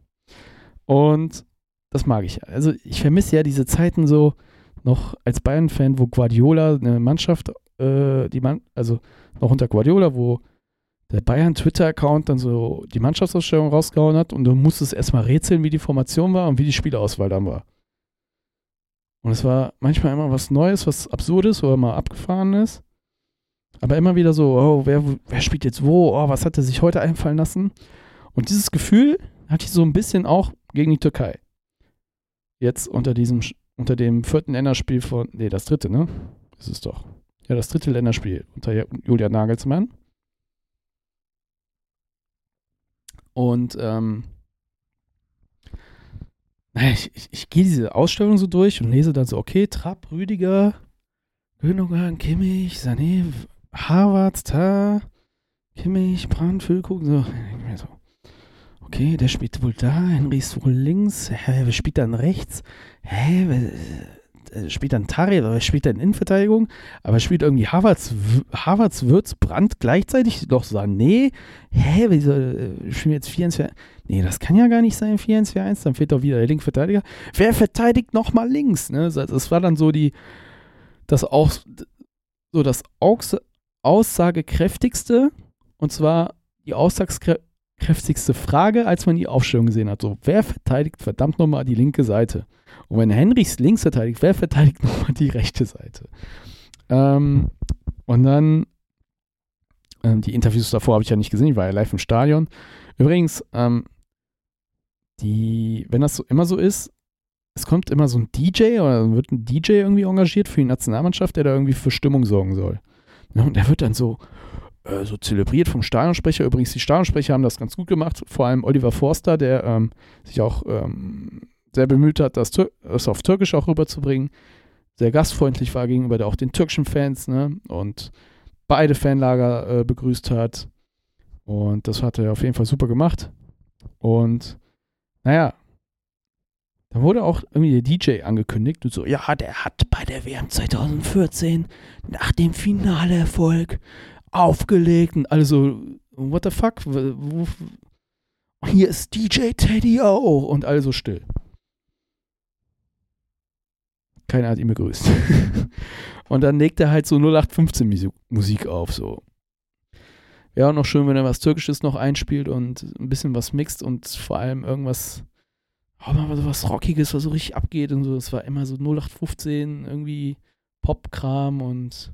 Und das mag ich. Also ich vermisse ja diese Zeiten so noch als Bayern-Fan, wo Guardiola eine Mannschaft, äh, die man, also noch unter Guardiola, wo der Bayern Twitter-Account dann so die Mannschaftsausstellung rausgehauen hat und du musstest erstmal rätseln, wie die Formation war und wie die Spielauswahl dann war. Und es war manchmal immer was Neues, was Absurdes oder mal abgefahren ist. Aber immer wieder so, oh, wer, wer spielt jetzt wo? Oh, was hat er sich heute einfallen lassen? Und dieses Gefühl hatte ich so ein bisschen auch gegen die Türkei. Jetzt unter diesem, unter dem vierten Länderspiel von, nee, das dritte, ne? Das ist doch. Ja, das dritte Länderspiel unter Julian Nagelsmann. Und ähm, ich, ich, ich gehe diese Ausstellung so durch und lese dann so, okay, Trapp, Rüdiger, Gündogan, Kimmich, Sané, Harvard, Ta, Kimmich, Brandt, Füllkuchen, so. so. Okay, der spielt wohl da, Henry ist wohl links, hä, wer spielt dann rechts? Hä, wer, äh, spielt dann Tari, aber spielt dann Innenverteidigung, aber spielt irgendwie Harvards, Harvards Würz, Brandt gleichzeitig doch Sané. Hä, wieso äh, spielen jetzt 4 1 4 Nee, das kann ja gar nicht sein, 4 1 4 1 dann fehlt doch wieder der Linksverteidiger. Wer verteidigt nochmal links? Ne? Das war dann so die, das auch, so das aussagekräftigste, und zwar die aussagekräftigste Frage, als man die Aufstellung gesehen hat. So, wer verteidigt verdammt nochmal die linke Seite? Und wenn Henrichs links verteidigt, wer verteidigt nochmal die rechte Seite? Ähm, und dann, ähm, die Interviews davor habe ich ja nicht gesehen, ich war ja live im Stadion. Übrigens, ähm, die, wenn das so immer so ist, es kommt immer so ein DJ oder wird ein DJ irgendwie engagiert für die Nationalmannschaft, der da irgendwie für Stimmung sorgen soll. Ja, und der wird dann so, äh, so zelebriert vom Stadionsprecher. Übrigens, die Stadionsprecher haben das ganz gut gemacht, vor allem Oliver Forster, der ähm, sich auch ähm, sehr bemüht hat, das, das, auf Türkisch auch rüberzubringen. Sehr gastfreundlich war gegenüber auch den türkischen Fans ne? und beide Fanlager äh, begrüßt hat. Und das hat er auf jeden Fall super gemacht. Und naja, da wurde auch irgendwie der DJ angekündigt und so, ja, der hat bei der WM 2014 nach dem Finaleerfolg aufgelegt und alle so, what the fuck? Hier ist DJ Teddy auch und alle so still. Keiner hat ihn begrüßt. und dann legt er halt so 0815 Musik auf, so. Wäre auch noch schön, wenn er was Türkisches noch einspielt und ein bisschen was mixt und vor allem irgendwas, oh, mal so was Rockiges, was so richtig abgeht und so. Es war immer so 0815, irgendwie Popkram und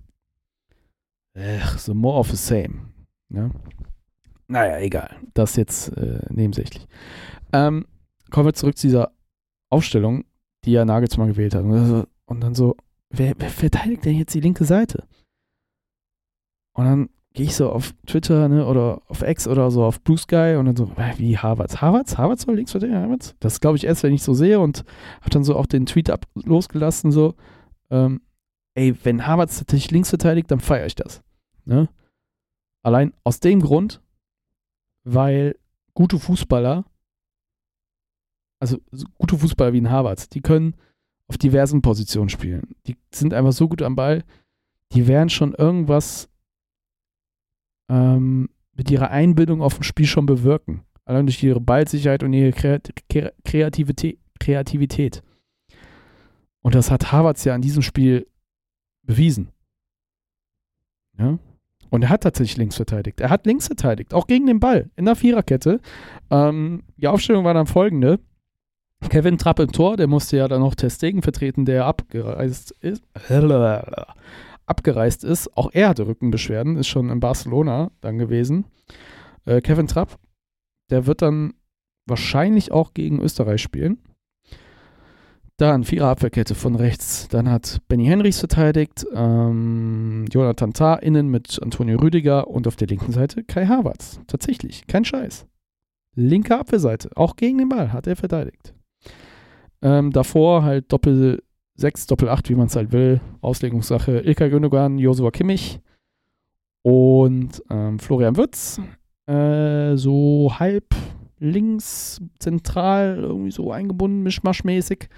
ach, so more of the same. Ne? Naja, egal. Das jetzt äh, nebensächlich. Ähm, kommen wir zurück zu dieser Aufstellung die ja Nagelsmann gewählt hat. Und dann so, wer, wer verteidigt denn jetzt die linke Seite? Und dann gehe ich so auf Twitter ne, oder auf X oder so auf Blue Sky und dann so, wie Harvards? Harvards? Harvards soll links verteidigen? Harvards? Das glaube ich erst, wenn ich so sehe und habe dann so auch den Tweet ab losgelassen, so, ähm, ey, wenn Harvards tatsächlich links verteidigt, dann feiere ich das. Ne? Allein aus dem Grund, weil gute Fußballer also gute Fußballer wie ein Harvard, die können auf diversen Positionen spielen. Die sind einfach so gut am Ball, die werden schon irgendwas ähm, mit ihrer Einbildung auf dem Spiel schon bewirken. Allein durch ihre Ballsicherheit und ihre Kreativität. Kreativität. Und das hat Harvards ja in diesem Spiel bewiesen. Ja? Und er hat tatsächlich links verteidigt. Er hat links verteidigt, auch gegen den Ball, in der Viererkette. Ähm, die Aufstellung war dann folgende. Kevin Trapp im Tor, der musste ja dann noch Testegen vertreten, der abgereist ist. Abgereist ist. Auch er hatte Rückenbeschwerden, ist schon in Barcelona dann gewesen. Äh, Kevin Trapp, der wird dann wahrscheinlich auch gegen Österreich spielen. Dann Vierer Abwehrkette von rechts. Dann hat Benny Henrichs verteidigt, ähm, Jonathan Tah innen mit Antonio Rüdiger und auf der linken Seite Kai Havertz. Tatsächlich, kein Scheiß. Linke Abwehrseite, auch gegen den Ball hat er verteidigt. Ähm, davor halt Doppel 6, Doppel 8, wie man es halt will. Auslegungssache Ilka Gündogan, Josua Kimmich und ähm, Florian Würz. Äh, so halb links, zentral, irgendwie so eingebunden, mischmaschmäßig.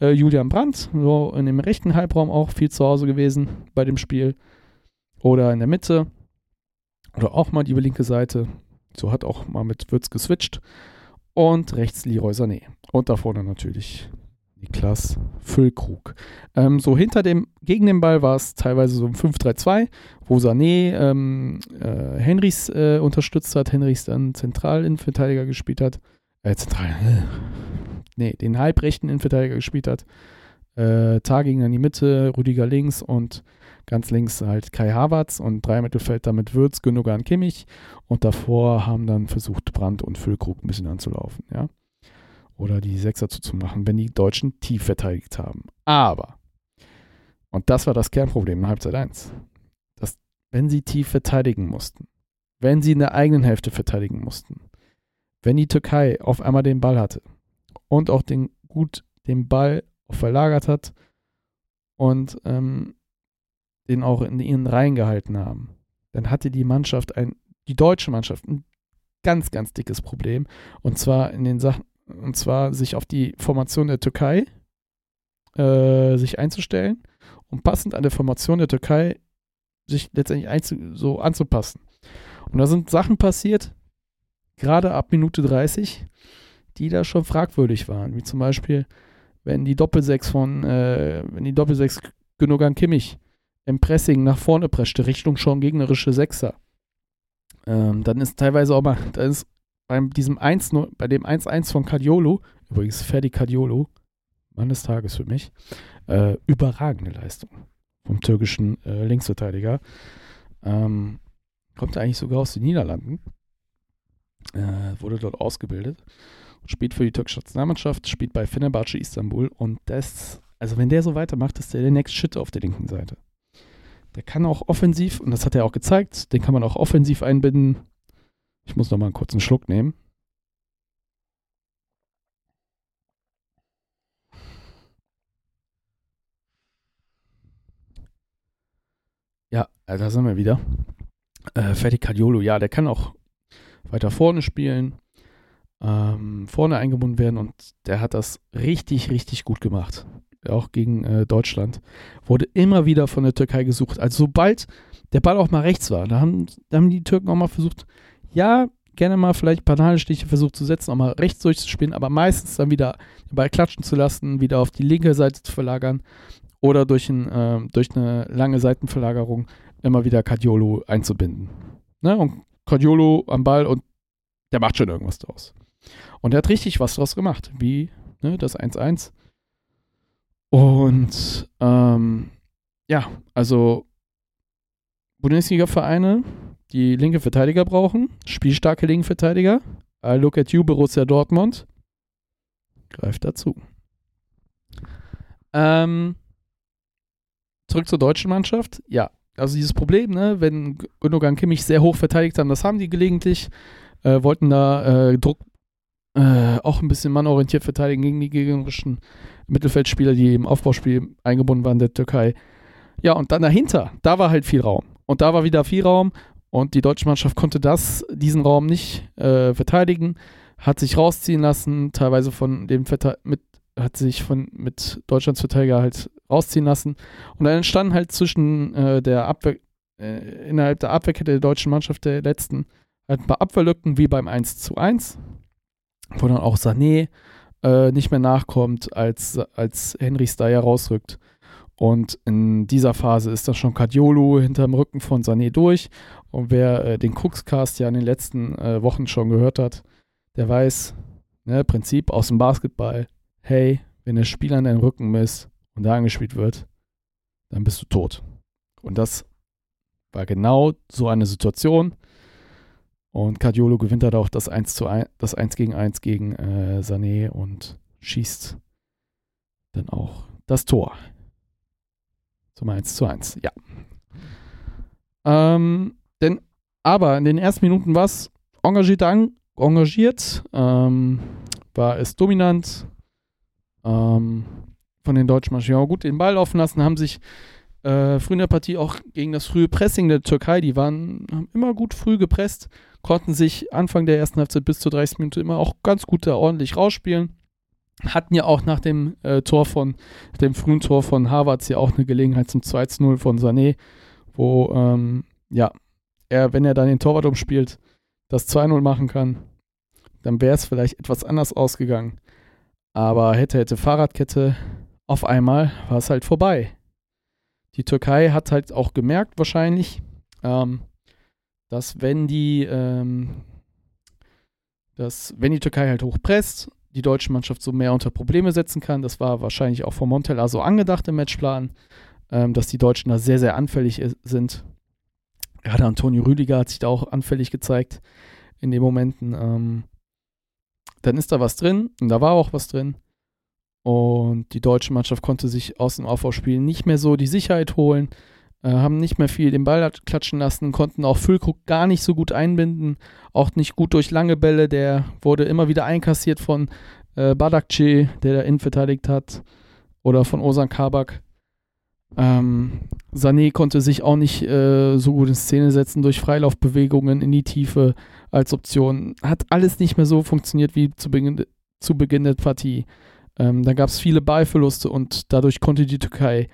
Äh, Julian Brandt, so in dem rechten Halbraum auch viel zu Hause gewesen bei dem Spiel. Oder in der Mitte. Oder auch mal die linke Seite. So hat auch mal mit Würz geswitcht. Und rechts Leroy Sané. Und da vorne natürlich Niklas Füllkrug. Ähm, so hinter dem, gegen den Ball war es teilweise so ein 5-3-2, wo Sané ähm, äh, Henrys äh, unterstützt hat, Henrys dann zentral Innenverteidiger gespielt hat. Äh, zentral, nee, den halbrechten Innenverteidiger gespielt hat. Äh, ging in die Mitte, Rüdiger links und ganz links halt Kai Havertz und drei Mittelfeld damit Würz, Gündogan, Kimmich und davor haben dann versucht Brandt und Füllkrug ein bisschen anzulaufen, ja oder die Sechser zuzumachen, wenn die Deutschen tief verteidigt haben. Aber, und das war das Kernproblem in Halbzeit 1, dass, wenn sie tief verteidigen mussten, wenn sie in der eigenen Hälfte verteidigen mussten, wenn die Türkei auf einmal den Ball hatte und auch den, gut den Ball verlagert hat und ähm, den auch in ihren Reihen gehalten haben, dann hatte die Mannschaft ein, die deutsche Mannschaft ein ganz, ganz dickes Problem. Und zwar in den Sachen, und zwar sich auf die Formation der Türkei äh, sich einzustellen und passend an der Formation der Türkei sich letztendlich so anzupassen. Und da sind Sachen passiert, gerade ab Minute 30, die da schon fragwürdig waren. Wie zum Beispiel, wenn die Doppelsechs von, äh, wenn die Doppelsechs Gündogan Kimmich im Pressing nach vorne preschte, Richtung schon gegnerische Sechser. Ähm, dann ist teilweise auch mal, da ist beim diesem 1 bei dem 1-1 von Cadiolo, übrigens Ferdi Cadiolo, Mann des Tages für mich, äh, überragende Leistung vom türkischen äh, Linksverteidiger. Ähm, kommt eigentlich sogar aus den Niederlanden. Äh, wurde dort ausgebildet. Spielt für die türkische Nationalmannschaft, spielt bei Fenerbahce Istanbul und das, also wenn der so weitermacht, ist der der Next Shit auf der linken Seite. Der kann auch offensiv, und das hat er auch gezeigt, den kann man auch offensiv einbinden. Ich muss noch mal einen kurzen Schluck nehmen. Ja, also da sind wir wieder. Äh, Ferdi Cadiolo, ja, der kann auch weiter vorne spielen, ähm, vorne eingebunden werden und der hat das richtig, richtig gut gemacht. Auch gegen äh, Deutschland. Wurde immer wieder von der Türkei gesucht. Also sobald der Ball auch mal rechts war, da haben, da haben die Türken auch mal versucht, ja, gerne mal vielleicht Bananenstiche versucht zu setzen, auch mal rechts durchzuspielen, aber meistens dann wieder den Ball klatschen zu lassen, wieder auf die linke Seite zu verlagern oder durch, ein, äh, durch eine lange Seitenverlagerung immer wieder Cardiolo einzubinden. Ne? Und Cardiolo am Ball und der macht schon irgendwas draus. Und er hat richtig was draus gemacht, wie ne, das 1-1. Und ähm, ja, also Bundesliga-Vereine die linke Verteidiger brauchen, spielstarke linke Verteidiger. I look at you, Borussia Dortmund. Greift dazu. Ähm, zurück zur deutschen Mannschaft. Ja, also dieses Problem, ne, wenn Gündogan Kimmich sehr hoch verteidigt haben, das haben die gelegentlich, äh, wollten da äh, Druck äh, auch ein bisschen mannorientiert verteidigen gegen die gegnerischen Mittelfeldspieler, die im Aufbauspiel eingebunden waren der Türkei. Ja, und dann dahinter, da war halt viel Raum. Und da war wieder viel Raum und die deutsche Mannschaft konnte das, diesen Raum nicht äh, verteidigen, hat sich rausziehen lassen, teilweise von dem Verte mit, hat sich von mit Deutschlands Verteidiger halt rausziehen lassen. Und dann entstanden halt zwischen äh, der Abwehr, äh, innerhalb der Abwehrkette der deutschen Mannschaft der letzten halt ein paar Abwehrlücken wie beim 1 zu 1, wo dann auch Sané äh, nicht mehr nachkommt, als, als Henry Steyer rausrückt. Und in dieser Phase ist das schon Cardiolo hinterm Rücken von Sané durch. Und wer äh, den Cookscast ja in den letzten äh, Wochen schon gehört hat, der weiß, ne, Prinzip aus dem Basketball, hey, wenn der Spieler an deinem Rücken ist und da angespielt wird, dann bist du tot. Und das war genau so eine Situation. Und Cardiolo gewinnt halt auch das 1, zu 1, das 1 gegen 1 gegen äh, Sané und schießt dann auch das Tor. Zum 1 zu 1, ja. Ähm, denn, aber in den ersten Minuten war es engagiert, engagiert ähm, war es dominant ähm, von den deutschen Mannschaften. Ja, gut den Ball laufen lassen, haben sich äh, früh in der Partie auch gegen das frühe Pressing der Türkei, die waren, haben immer gut früh gepresst, konnten sich Anfang der ersten Halbzeit bis zur 30 Minuten immer auch ganz gut da ordentlich rausspielen. Hatten ja auch nach dem äh, Tor von, dem frühen Tor von Harvards ja auch eine Gelegenheit zum 2-0 von Sané, wo, ähm, ja, er, wenn er dann den Torwart umspielt, das 2-0 machen kann, dann wäre es vielleicht etwas anders ausgegangen. Aber hätte, hätte Fahrradkette, auf einmal war es halt vorbei. Die Türkei hat halt auch gemerkt, wahrscheinlich, ähm, dass wenn die, ähm, dass wenn die Türkei halt hochpresst, die deutsche Mannschaft so mehr unter Probleme setzen kann. Das war wahrscheinlich auch von Montella so angedacht im Matchplan, ähm, dass die Deutschen da sehr, sehr anfällig sind. Gerade Antonio Rüdiger hat sich da auch anfällig gezeigt in den Momenten. Ähm, dann ist da was drin und da war auch was drin. Und die deutsche Mannschaft konnte sich aus dem Aufbauspiel nicht mehr so die Sicherheit holen, äh, haben nicht mehr viel den Ball klatschen lassen, konnten auch Füllkrug gar nicht so gut einbinden, auch nicht gut durch lange Bälle. Der wurde immer wieder einkassiert von äh, Badakce, der da innen verteidigt hat, oder von Osan Kabak. Ähm, Sané konnte sich auch nicht äh, so gut in Szene setzen durch Freilaufbewegungen in die Tiefe als Option. Hat alles nicht mehr so funktioniert wie zu Beginn, zu Beginn der Partie. Ähm, da gab es viele Ballverluste und dadurch konnte die Türkei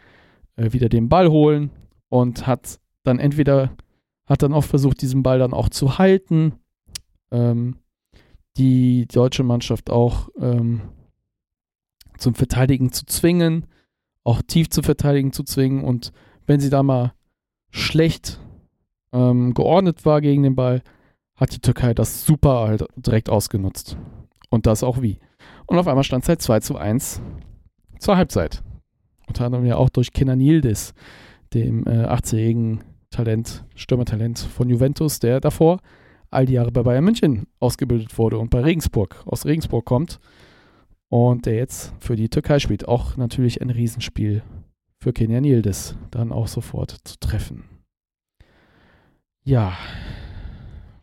äh, wieder den Ball holen und hat dann entweder, hat dann auch versucht, diesen Ball dann auch zu halten. Ähm, die deutsche Mannschaft auch ähm, zum Verteidigen zu zwingen, auch tief zu verteidigen zu zwingen und wenn sie da mal schlecht ähm, geordnet war gegen den Ball, hat die Türkei das super halt direkt ausgenutzt. Und das auch wie. Und auf einmal stand es halt 2 zu 1 zur Halbzeit. Unter anderem ja auch durch Kenan Yildiz, dem äh, 18-jährigen Talent, Stürmertalent von Juventus, der davor all die Jahre bei Bayern München ausgebildet wurde und bei Regensburg, aus Regensburg kommt. Und der jetzt für die Türkei spielt. Auch natürlich ein Riesenspiel für Kenyan Yildiz, dann auch sofort zu treffen. Ja,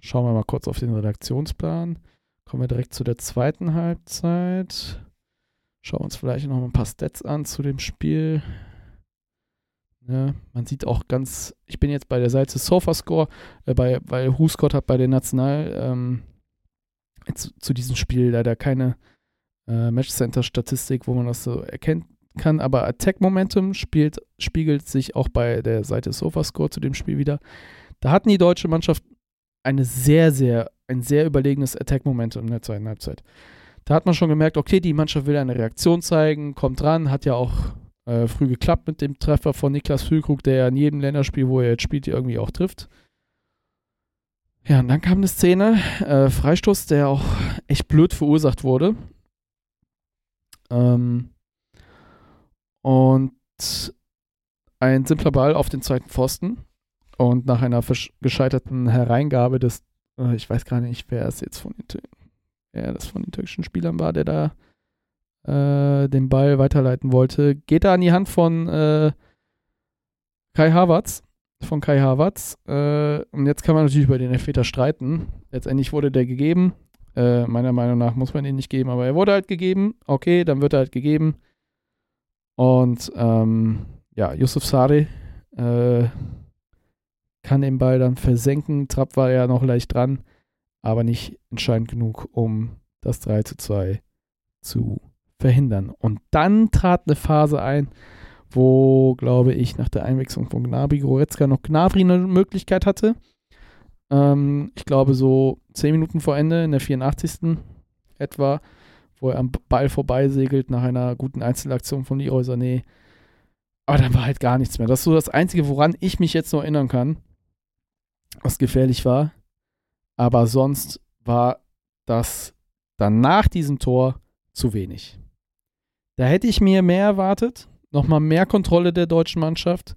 schauen wir mal kurz auf den Redaktionsplan. Kommen wir direkt zu der zweiten Halbzeit. Schauen wir uns vielleicht noch ein paar Stats an zu dem Spiel. Ja, man sieht auch ganz, ich bin jetzt bei der Seite Sofascore, äh, bei, weil WhoScored hat bei der National ähm, zu, zu, diesem Spiel leider keine äh, Matchcenter-Statistik, wo man das so erkennen kann, aber Attack Momentum spielt, spiegelt sich auch bei der Seite Sofascore zu dem Spiel wieder. Da hatten die deutsche Mannschaft eine sehr, sehr, ein sehr überlegenes Attack Momentum in der zweiten Halbzeit. Da hat man schon gemerkt, okay, die Mannschaft will eine Reaktion zeigen, kommt ran, hat ja auch äh, früh geklappt mit dem Treffer von Niklas Füllkrug, der ja in jedem Länderspiel, wo er jetzt spielt, irgendwie auch trifft. Ja, und dann kam eine Szene, äh, Freistoß, der auch echt blöd verursacht wurde. Ähm, und ein simpler Ball auf den zweiten Pfosten. Und nach einer gescheiterten Hereingabe des, äh, ich weiß gar nicht, wer es jetzt von den, wer das von den türkischen Spielern war, der da äh, den Ball weiterleiten wollte, geht er an die Hand von äh, Kai Havertz. Von Kai Havertz. Äh, und jetzt kann man natürlich über den Elfmeter streiten. Letztendlich wurde der gegeben. Äh, meiner Meinung nach muss man ihn nicht geben, aber er wurde halt gegeben. Okay, dann wird er halt gegeben. Und ähm, ja, Yusuf Sari äh, kann den Ball dann versenken. Trapp war ja noch leicht dran, aber nicht entscheidend genug, um das 3 zu 2 zu verhindern. Und dann trat eine Phase ein, wo, glaube ich, nach der Einwechslung von Gnabry Goretzka noch Gnabry eine Möglichkeit hatte. Ähm, ich glaube, so 10 Minuten vor Ende, in der 84. etwa, wo er am Ball vorbeisegelt nach einer guten Einzelaktion von Leroy Sané. Aber dann war halt gar nichts mehr. Das ist so das Einzige, woran ich mich jetzt noch erinnern kann, was gefährlich war. Aber sonst war das dann nach diesem Tor zu wenig. Da hätte ich mir mehr erwartet. Nochmal mehr Kontrolle der deutschen Mannschaft,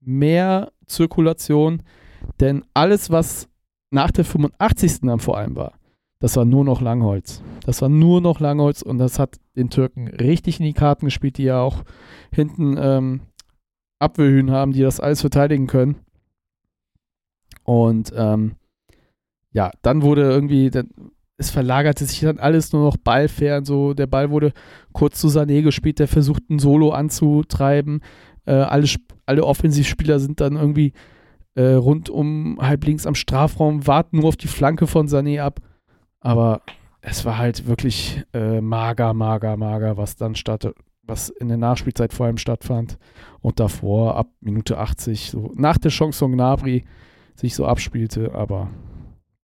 mehr Zirkulation, denn alles, was nach der 85. dann vor allem war, das war nur noch Langholz. Das war nur noch Langholz und das hat den Türken richtig in die Karten gespielt, die ja auch hinten ähm, Abwehrhühn haben, die das alles verteidigen können. Und ähm, ja, dann wurde irgendwie, dann, es verlagerte sich dann alles nur noch ballfern. So, der Ball wurde kurz zu Sané gespielt, der versucht ein Solo anzutreiben. Äh, alle, alle Offensivspieler sind dann irgendwie äh, rund um halb links am Strafraum, warten nur auf die Flanke von Sané ab. Aber es war halt wirklich äh, mager, mager, mager, was dann statt, was in der Nachspielzeit vor allem stattfand. Und davor, ab Minute 80, so nach der Chance von Gnabry, sich so abspielte, aber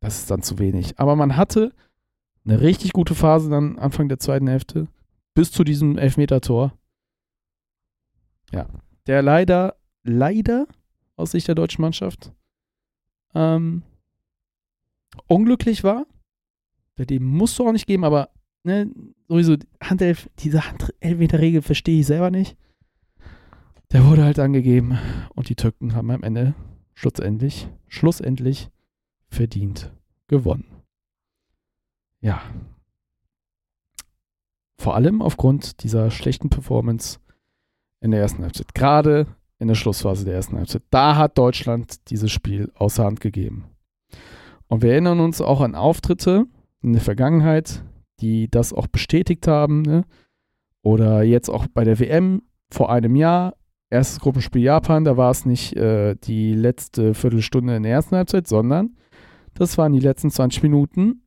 das ist dann zu wenig. Aber man hatte eine richtig gute Phase dann Anfang der zweiten Hälfte, bis zu diesem Elfmeter-Tor. Ja, der leider, leider aus Sicht der deutschen Mannschaft ähm, unglücklich war. Den musst du auch nicht geben, aber ne, sowieso Handelf, diese Handelfmeter-Regel verstehe ich selber nicht. Der wurde halt angegeben und die Türken haben am Ende schlussendlich, schlussendlich verdient gewonnen. Ja. Vor allem aufgrund dieser schlechten Performance in der ersten Halbzeit. Gerade in der Schlussphase der ersten Halbzeit. Da hat Deutschland dieses Spiel außer Hand gegeben. Und wir erinnern uns auch an Auftritte in der Vergangenheit, die das auch bestätigt haben. Ne? Oder jetzt auch bei der WM vor einem Jahr erstes Gruppenspiel Japan, da war es nicht äh, die letzte Viertelstunde in der ersten Halbzeit, sondern das waren die letzten 20 Minuten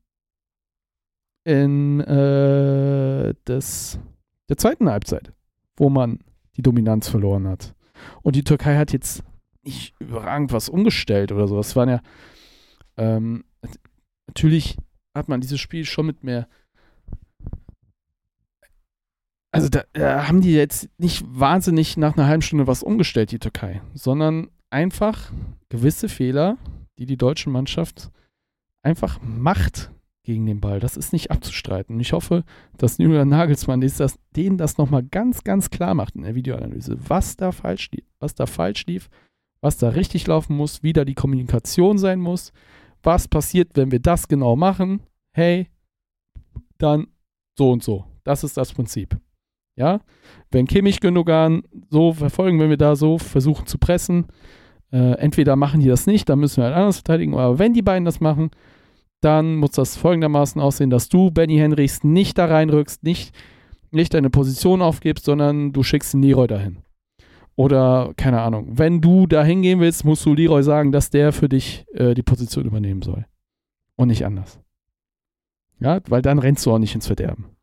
in äh, des, der zweiten Halbzeit, wo man die Dominanz verloren hat. Und die Türkei hat jetzt nicht überragend was umgestellt oder so. Das waren ja ähm, natürlich hat man dieses Spiel schon mit mehr also da, da, haben die jetzt nicht wahnsinnig nach einer halben Stunde was umgestellt, die Türkei, sondern einfach gewisse Fehler, die die deutsche Mannschaft einfach macht gegen den Ball. Das ist nicht abzustreiten. Und ich hoffe, dass Julian Nagelsmann das, denen das nochmal ganz, ganz klar macht in der Videoanalyse, was da falsch lief, was da falsch lief, was da richtig laufen muss, wie da die Kommunikation sein muss, was passiert, wenn wir das genau machen. Hey, dann so und so. Das ist das Prinzip. Ja, wenn Kimmich Gündogan so verfolgen, wenn wir da so versuchen zu pressen, äh, entweder machen die das nicht, dann müssen wir halt anders verteidigen, aber wenn die beiden das machen, dann muss das folgendermaßen aussehen, dass du Benny Henrichs nicht da reinrückst, nicht, nicht deine Position aufgibst, sondern du schickst den Leroy dahin. Oder, keine Ahnung, wenn du da hingehen willst, musst du Leroy sagen, dass der für dich äh, die Position übernehmen soll. Und nicht anders. Ja, weil dann rennst du auch nicht ins Verderben.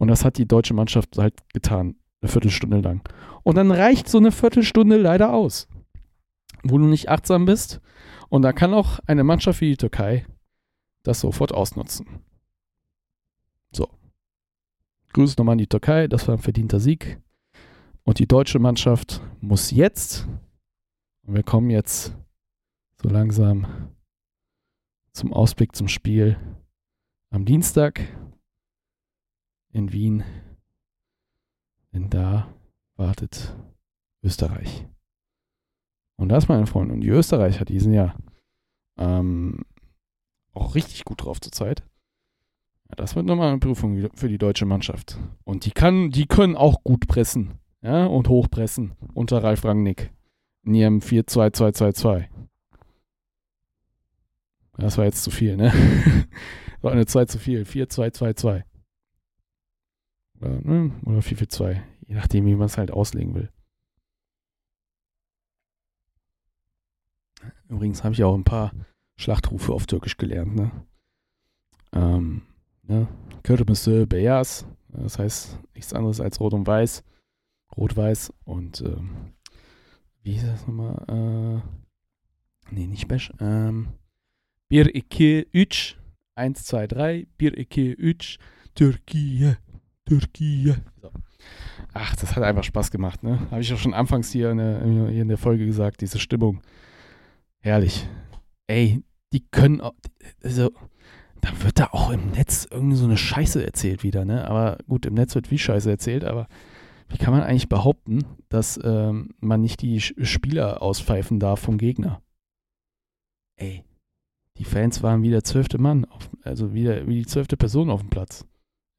Und das hat die deutsche Mannschaft halt getan, eine Viertelstunde lang. Und dann reicht so eine Viertelstunde leider aus, wo du nicht achtsam bist. Und da kann auch eine Mannschaft wie die Türkei das sofort ausnutzen. So. Grüße nochmal an die Türkei, das war ein verdienter Sieg. Und die deutsche Mannschaft muss jetzt, und wir kommen jetzt so langsam zum Ausblick zum Spiel am Dienstag in Wien. Denn da wartet Österreich. Und das, meine Freunde, und die Österreicher, die sind ja ähm, auch richtig gut drauf zurzeit. Ja, das wird nochmal eine Prüfung für die deutsche Mannschaft. Und die, kann, die können auch gut pressen. Ja, und hochpressen unter Ralf Rangnick in ihrem 4-2-2-2-2. Das war jetzt zu viel, ne? war eine 2 zu viel. 4-2-2-2. Oder, ne? oder 4-4-2. Je nachdem, wie man es halt auslegen will. Übrigens habe ich auch ein paar Schlachtrufe auf Türkisch gelernt. Ne? Ähm, ne? Kırmızı, beyaz. Das heißt nichts anderes als rot und weiß. Rot-weiß und ähm, wie hieß das nochmal? Äh, nee, nicht Besch. Ähm, Bir, iki, üç. 1, 2, 3. Bir, iki, üç. Türkei. Türkei. So. Ach, das hat einfach Spaß gemacht, ne? Habe ich auch schon anfangs hier in, der, hier in der Folge gesagt, diese Stimmung. Herrlich. Ey, die können auch, also, da wird da auch im Netz irgendwie so eine Scheiße erzählt wieder, ne? Aber gut, im Netz wird wie Scheiße erzählt, aber wie kann man eigentlich behaupten, dass ähm, man nicht die Spieler auspfeifen darf vom Gegner? Ey, die Fans waren wie der zwölfte Mann, auf, also wie, der, wie die zwölfte Person auf dem Platz.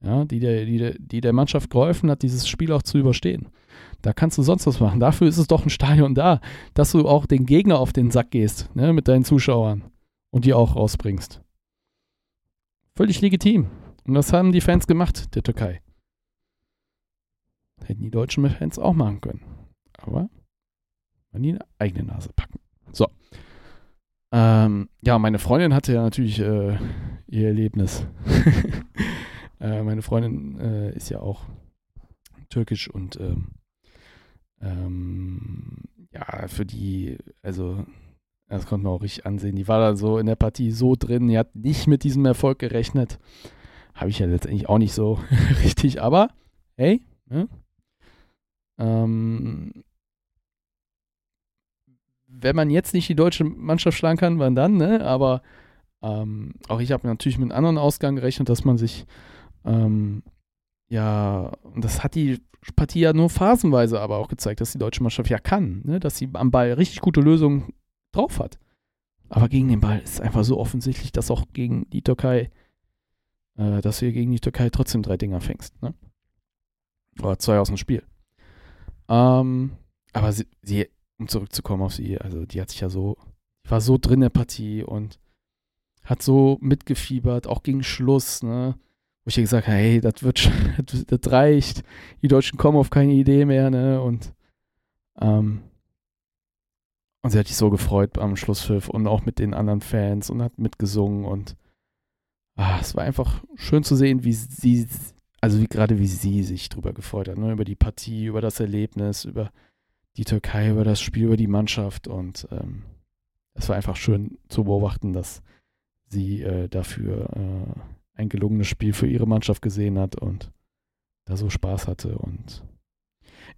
Ja, die, der, die, die der Mannschaft geholfen hat, dieses Spiel auch zu überstehen. Da kannst du sonst was machen. Dafür ist es doch ein Stadion da, dass du auch den Gegner auf den Sack gehst, ne, mit deinen Zuschauern und die auch rausbringst. Völlig legitim. Und das haben die Fans gemacht, der Türkei. Hätten die deutschen Fans auch machen können. Aber man die eigene Nase packen. So. Ähm, ja, meine Freundin hatte ja natürlich äh, ihr Erlebnis. äh, meine Freundin äh, ist ja auch türkisch und ähm, ähm, ja, für die, also das konnte man auch richtig ansehen. Die war da so in der Partie so drin, die hat nicht mit diesem Erfolg gerechnet. Habe ich ja letztendlich auch nicht so richtig, aber hey, ne? ähm, wenn man jetzt nicht die deutsche Mannschaft schlagen kann, wann dann, ne? Aber ähm, auch ich habe natürlich mit einem anderen Ausgang gerechnet, dass man sich ähm, ja, und das hat die Partie ja nur phasenweise aber auch gezeigt, dass die deutsche Mannschaft ja kann, ne? dass sie am Ball richtig gute Lösungen drauf hat. Aber gegen den Ball ist einfach so offensichtlich, dass auch gegen die Türkei, äh, dass du gegen die Türkei trotzdem drei Dinger fängst. Ne? Oder zwei aus dem Spiel. Ähm, aber sie, sie, um zurückzukommen auf sie, also die hat sich ja so, war so drin in der Partie und hat so mitgefiebert, auch gegen Schluss, ne? Wo ich ihr gesagt habe, hey, das wird das, das reicht. Die Deutschen kommen auf keine Idee mehr, ne? Und ähm, und sie hat sich so gefreut am Schlusspfiff und auch mit den anderen Fans und hat mitgesungen und ah, es war einfach schön zu sehen, wie sie, also wie gerade wie sie sich drüber gefreut hat, ne? über die Partie, über das Erlebnis, über die Türkei, über das Spiel, über die Mannschaft und ähm, es war einfach schön zu beobachten, dass sie äh, dafür äh, ein gelungenes Spiel für ihre Mannschaft gesehen hat und da so Spaß hatte und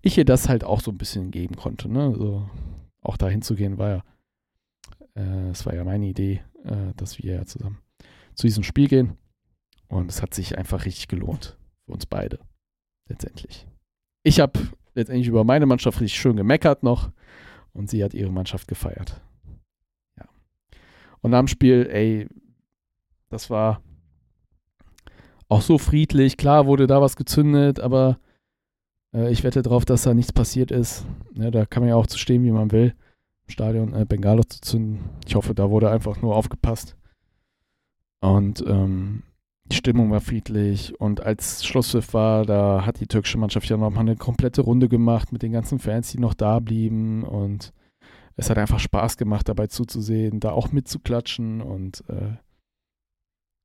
ich ihr das halt auch so ein bisschen geben konnte. Ne? So, auch dahin zu gehen war ja, äh, es war ja meine Idee, äh, dass wir ja zusammen zu diesem Spiel gehen und es hat sich einfach richtig gelohnt für uns beide letztendlich. Ich habe letztendlich über meine Mannschaft richtig schön gemeckert noch und sie hat ihre Mannschaft gefeiert. Ja. Und dem Spiel, ey, das war auch so friedlich. Klar wurde da was gezündet, aber äh, ich wette darauf, dass da nichts passiert ist. Ja, da kann man ja auch zu stehen, wie man will. Im Stadion äh, Bengalo zu zünden. Ich hoffe, da wurde einfach nur aufgepasst. Und ähm, die Stimmung war friedlich. Und als Schlusspfiff war, da hat die türkische Mannschaft ja nochmal eine komplette Runde gemacht mit den ganzen Fans, die noch da blieben. Und es hat einfach Spaß gemacht, dabei zuzusehen, da auch mitzuklatschen. Und äh,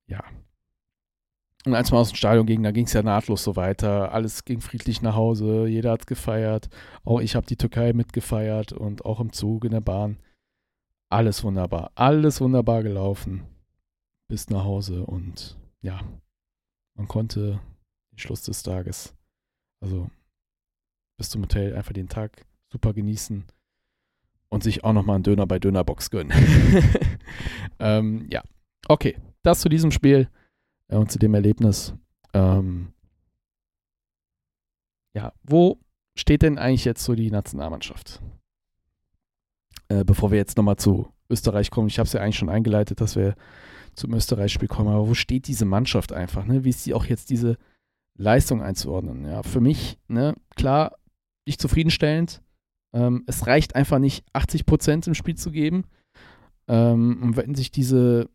ja, und als wir aus dem Stadion gingen, da ging es ja nahtlos so weiter. Alles ging friedlich nach Hause, jeder hat gefeiert. Auch ich habe die Türkei mitgefeiert und auch im Zug, in der Bahn. Alles wunderbar, alles wunderbar gelaufen bis nach Hause und ja, man konnte den Schluss des Tages, also bis zum Hotel, einfach den Tag super genießen und sich auch nochmal einen Döner bei Dönerbox gönnen. ähm, ja, okay, das zu diesem Spiel äh, und zu dem Erlebnis. Ähm, ja, wo steht denn eigentlich jetzt so die Nationalmannschaft? Äh, bevor wir jetzt nochmal zu Österreich kommen, ich habe es ja eigentlich schon eingeleitet, dass wir zum Österreich-Spiel kommen, aber wo steht diese Mannschaft einfach? Ne? Wie ist sie auch jetzt diese Leistung einzuordnen? Ja, für mich, ne, klar, nicht zufriedenstellend. Ähm, es reicht einfach nicht, 80 Prozent im Spiel zu geben. Ähm, und wenn sich diese,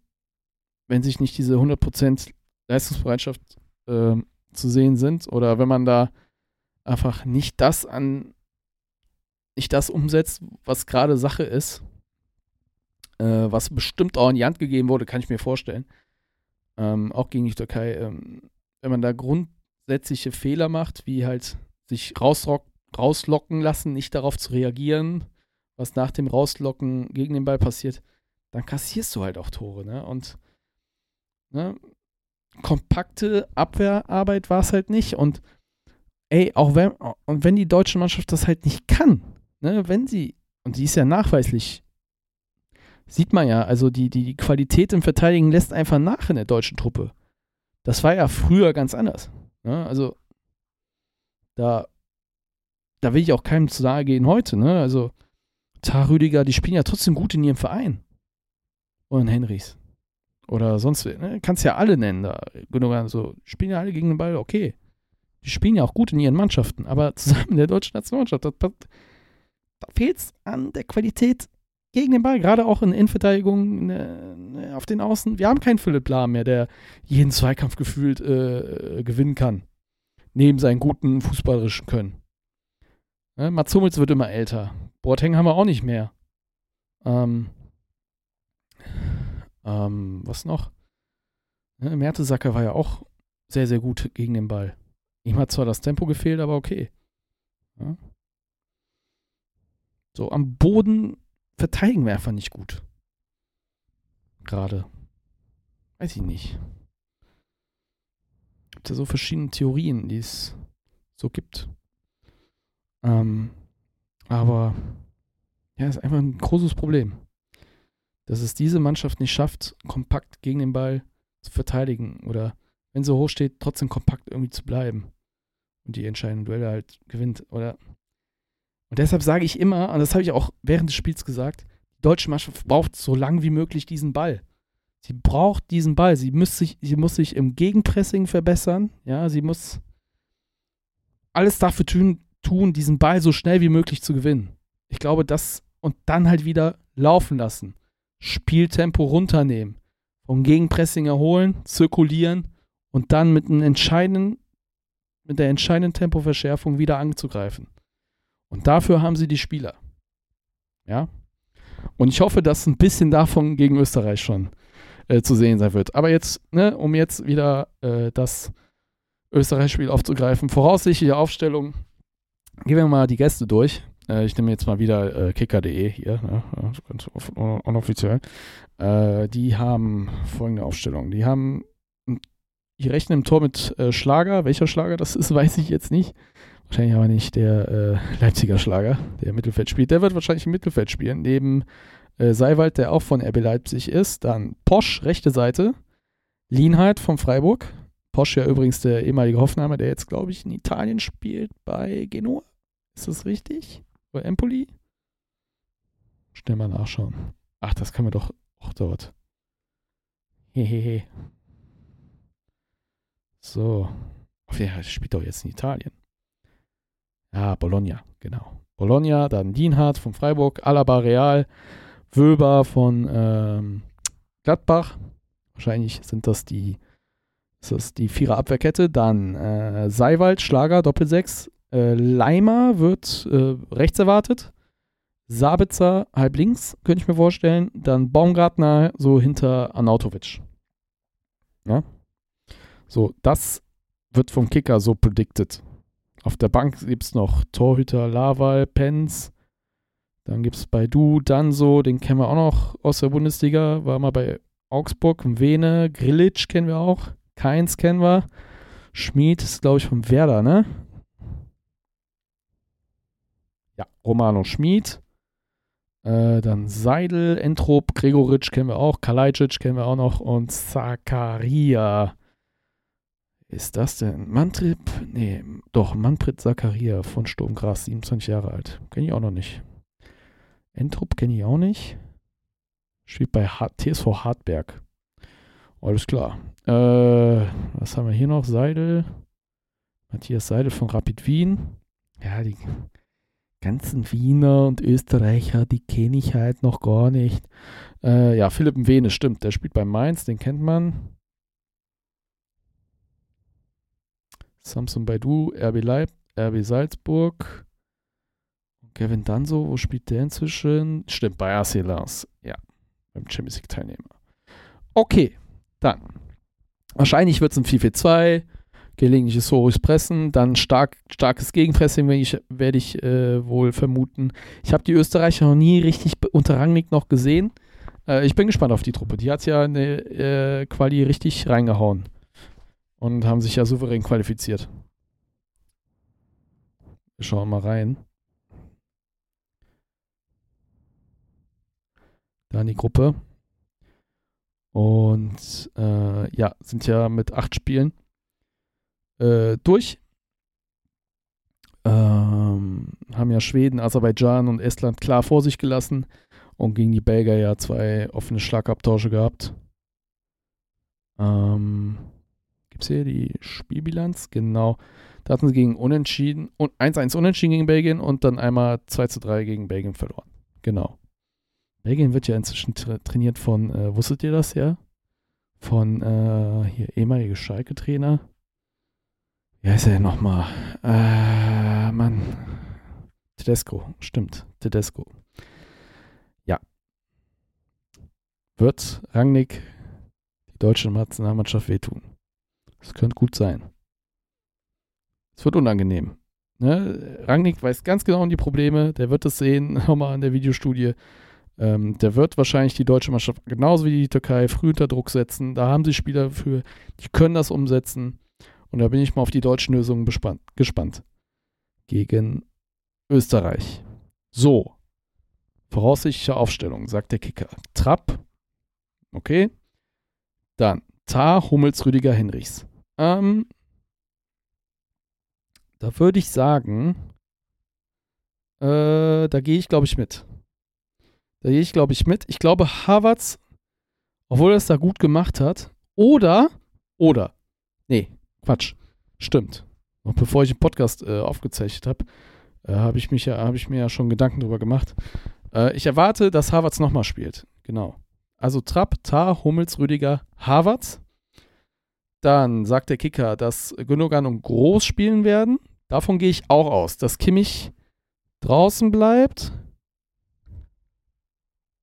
wenn sich nicht diese 100 Prozent Leistungsbereitschaft äh, zu sehen sind oder wenn man da einfach nicht das an, nicht das umsetzt, was gerade Sache ist, äh, was bestimmt auch in die Hand gegeben wurde, kann ich mir vorstellen. Ähm, auch gegen die Türkei. Ähm, wenn man da grundsätzliche Fehler macht, wie halt sich rauslocken lassen, nicht darauf zu reagieren, was nach dem Rauslocken gegen den Ball passiert, dann kassierst du halt auch Tore, ne? Und ne, kompakte Abwehrarbeit war es halt nicht. Und ey, auch wenn, und wenn die deutsche Mannschaft das halt nicht kann, ne, wenn sie, und die ist ja nachweislich, sieht man ja, also die, die, die Qualität im Verteidigen lässt einfach nach in der deutschen Truppe. Das war ja früher ganz anders. Ne? Also, da, da will ich auch keinem zu nahe gehen heute, ne? Also, Tar Rüdiger, die spielen ja trotzdem gut in ihrem Verein. Und Henrys. Oder sonst, ne? kannst ja alle nennen da. Gündogan, so, spielen ja alle gegen den Ball, okay. Die spielen ja auch gut in ihren Mannschaften, aber zusammen in der deutschen Nationalmannschaft, da, da, da fehlt es an der Qualität gegen den Ball, gerade auch in Innenverteidigung ne, ne, auf den Außen. Wir haben keinen Philipp Lahm mehr, der jeden Zweikampf gefühlt äh, gewinnen kann. Neben seinen guten fußballerischen Können. Ne? Mats Hummels wird immer älter. Boateng haben wir auch nicht mehr. Ähm, ähm, was noch? Ne, Mertesacker war ja auch sehr, sehr gut gegen den Ball. Ihm hat zwar das Tempo gefehlt, aber okay. Ja. So, am Boden verteidigen wir einfach nicht gut. Gerade. Weiß ich nicht. Gibt ja so verschiedene Theorien, die es so gibt. Ähm, aber ja, ist einfach ein großes Problem. Dass es diese Mannschaft nicht schafft, kompakt gegen den Ball zu verteidigen oder wenn sie hoch steht, trotzdem kompakt irgendwie zu bleiben und die entscheidenden Duelle halt gewinnt. Oder und deshalb sage ich immer, und das habe ich auch während des Spiels gesagt, die deutsche Mannschaft braucht so lang wie möglich diesen Ball. Sie braucht diesen Ball. Sie muss sich, sie muss sich im Gegenpressing verbessern. Ja, sie muss alles dafür tun, tun, diesen Ball so schnell wie möglich zu gewinnen. Ich glaube, das und dann halt wieder laufen lassen. Spieltempo runternehmen. Vom Gegenpressing erholen, zirkulieren und dann mit einem entscheidenden, mit der entscheidenden Tempoverschärfung wieder anzugreifen. Und dafür haben sie die Spieler. Ja. Und ich hoffe, dass ein bisschen davon gegen Österreich schon äh, zu sehen sein wird. Aber jetzt, ne, um jetzt wieder äh, das Österreich-Spiel aufzugreifen, voraussichtliche Aufstellung, gehen wir mal die Gäste durch. Äh, ich nehme jetzt mal wieder äh, kicker.de hier, ne, ganz unoffiziell. Äh, die haben folgende Aufstellung. Die haben, die rechnen im Tor mit äh, Schlager. Welcher Schlager das ist, weiß ich jetzt nicht. Wahrscheinlich aber nicht der äh, Leipziger Schlager, der im Mittelfeld spielt. Der wird wahrscheinlich im Mittelfeld spielen, neben äh, Seiwald, der auch von RB Leipzig ist. Dann Posch, rechte Seite. Lienhardt von Freiburg. Posch ja übrigens der ehemalige Hoffenheimer, der jetzt, glaube ich, in Italien spielt bei Genua. Ist das richtig? Oder Empoli? Schnell mal nachschauen. Ach, das kann man doch auch dort. Hehehe. So. Ach ja, spielt doch jetzt in Italien. Ja, Bologna, genau. Bologna, dann Dienhardt von Freiburg, Alaba Real, Wöber von ähm, Gladbach. Wahrscheinlich sind das die, ist die Vierer Abwehrkette. Dann äh, Seiwald, Schlager, Doppelsechs. Äh, Leimer wird äh, rechts erwartet. Sabitzer halb links, könnte ich mir vorstellen. Dann Baumgartner so hinter Anautovic. Ja. So, das wird vom Kicker so predicted. Auf der Bank gibt es noch Torhüter Laval, Pens. Dann gibt es Baidu, Danso, den kennen wir auch noch aus der Bundesliga. War mal bei Augsburg, Vene, Grilic kennen wir auch. Keins kennen wir. Schmid ist, glaube ich, vom Werder, ne? Ja, Romano Schmid. Äh, dann Seidel, Entrop, Gregoritsch kennen wir auch. Kalajdzic kennen wir auch noch. Und Zakaria ist das denn? Mantrip? Nee, doch, Manfred Zakaria von Sturmgras, 27 Jahre alt. Kenne ich auch noch nicht. Entrup kenne ich auch nicht. Spielt bei TSV Hartberg. Alles klar. Äh, was haben wir hier noch? Seidel. Matthias Seidel von Rapid Wien. Ja, die ganzen Wiener und Österreicher, die kenne ich halt noch gar nicht. Äh, ja, Philipp Wene, stimmt. Der spielt bei Mainz, den kennt man. Samsung Baidu, RB Leip, RB Salzburg. Kevin Danso, wo spielt der inzwischen? Stimmt, bei AC. Ja, beim Champions League Teilnehmer. Okay, dann. Wahrscheinlich wird es ein 4-4-2, gelegentliches hohes Pressen, dann stark, starkes Gegenpressing, ich, werde ich äh, wohl vermuten. Ich habe die Österreicher noch nie richtig unter Rangnick noch gesehen. Äh, ich bin gespannt auf die Truppe. Die hat ja eine äh, Quali richtig reingehauen und haben sich ja souverän qualifiziert. Wir schauen mal rein. Da in die Gruppe. Und äh, ja, sind ja mit acht Spielen äh, durch. Ähm, haben ja Schweden, Aserbaidschan und Estland klar vor sich gelassen und gegen die Belgier ja zwei offene Schlagabtausche gehabt. Ähm, Gibt es hier die Spielbilanz? Genau. Da hatten sie gegen Unentschieden, 1-1 Unentschieden gegen Belgien und dann einmal 2-3 gegen Belgien verloren. Genau. Belgien wird ja inzwischen tra trainiert von, äh, wusstet ihr das ja? Von äh, hier ehemalige Schalke-Trainer. Wie heißt er nochmal? Äh, Mann. Tedesco, stimmt. Tedesco. Ja. Wird Rangnick die deutsche Nationalmannschaft wehtun? Das könnte gut sein. Es wird unangenehm. Ne? Rangnick weiß ganz genau um die Probleme. Der wird es sehen, nochmal in der Videostudie. Ähm, der wird wahrscheinlich die deutsche Mannschaft genauso wie die Türkei früh unter Druck setzen. Da haben sie Spieler für, die können das umsetzen. Und da bin ich mal auf die deutschen Lösungen gespannt. Gegen Österreich. So. Voraussichtliche Aufstellung, sagt der Kicker. Trapp. Okay. Dann Tar, Hummels, Rüdiger, Henrichs. Ähm, da würde ich sagen, äh, da gehe ich, glaube ich, mit. Da gehe ich, glaube ich, mit. Ich glaube, Harvards, obwohl er es da gut gemacht hat, oder, oder, nee, Quatsch, stimmt. Noch bevor ich den Podcast äh, aufgezeichnet habe, äh, habe ich, ja, hab ich mir ja schon Gedanken drüber gemacht. Äh, ich erwarte, dass Harvards nochmal spielt. Genau. Also Trapp, Tar, Hummels, Rüdiger, Harvards. Dann sagt der Kicker, dass Gündogan und Groß spielen werden. Davon gehe ich auch aus, dass Kimmich draußen bleibt.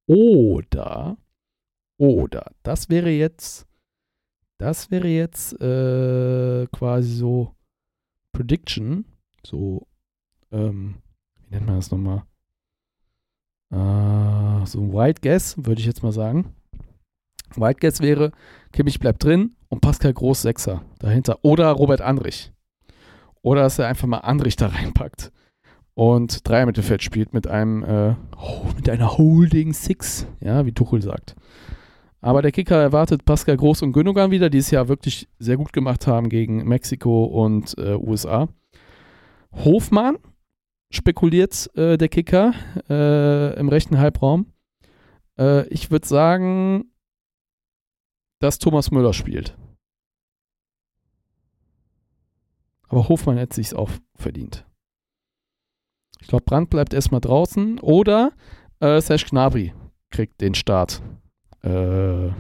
Oder, oder, das wäre jetzt, das wäre jetzt äh, quasi so Prediction, so, ähm, wie nennt man das nochmal? Äh, so ein White Guess, würde ich jetzt mal sagen. White Guess wäre, Kimmich bleibt drin und Pascal Groß Sechser dahinter. Oder Robert Andrich. Oder dass er einfach mal Andrich da reinpackt und Dreier Mittelfeld spielt mit einem äh, mit einer Holding Six, ja, wie Tuchel sagt. Aber der Kicker erwartet Pascal Groß und Gündogan wieder, die es ja wirklich sehr gut gemacht haben gegen Mexiko und äh, USA. Hofmann spekuliert äh, der Kicker äh, im rechten Halbraum. Äh, ich würde sagen, dass Thomas Müller spielt. Aber Hofmann hätte sich auch verdient. Ich glaube, Brandt bleibt erstmal draußen oder äh, Serge Gnabry kriegt den Start. Äh,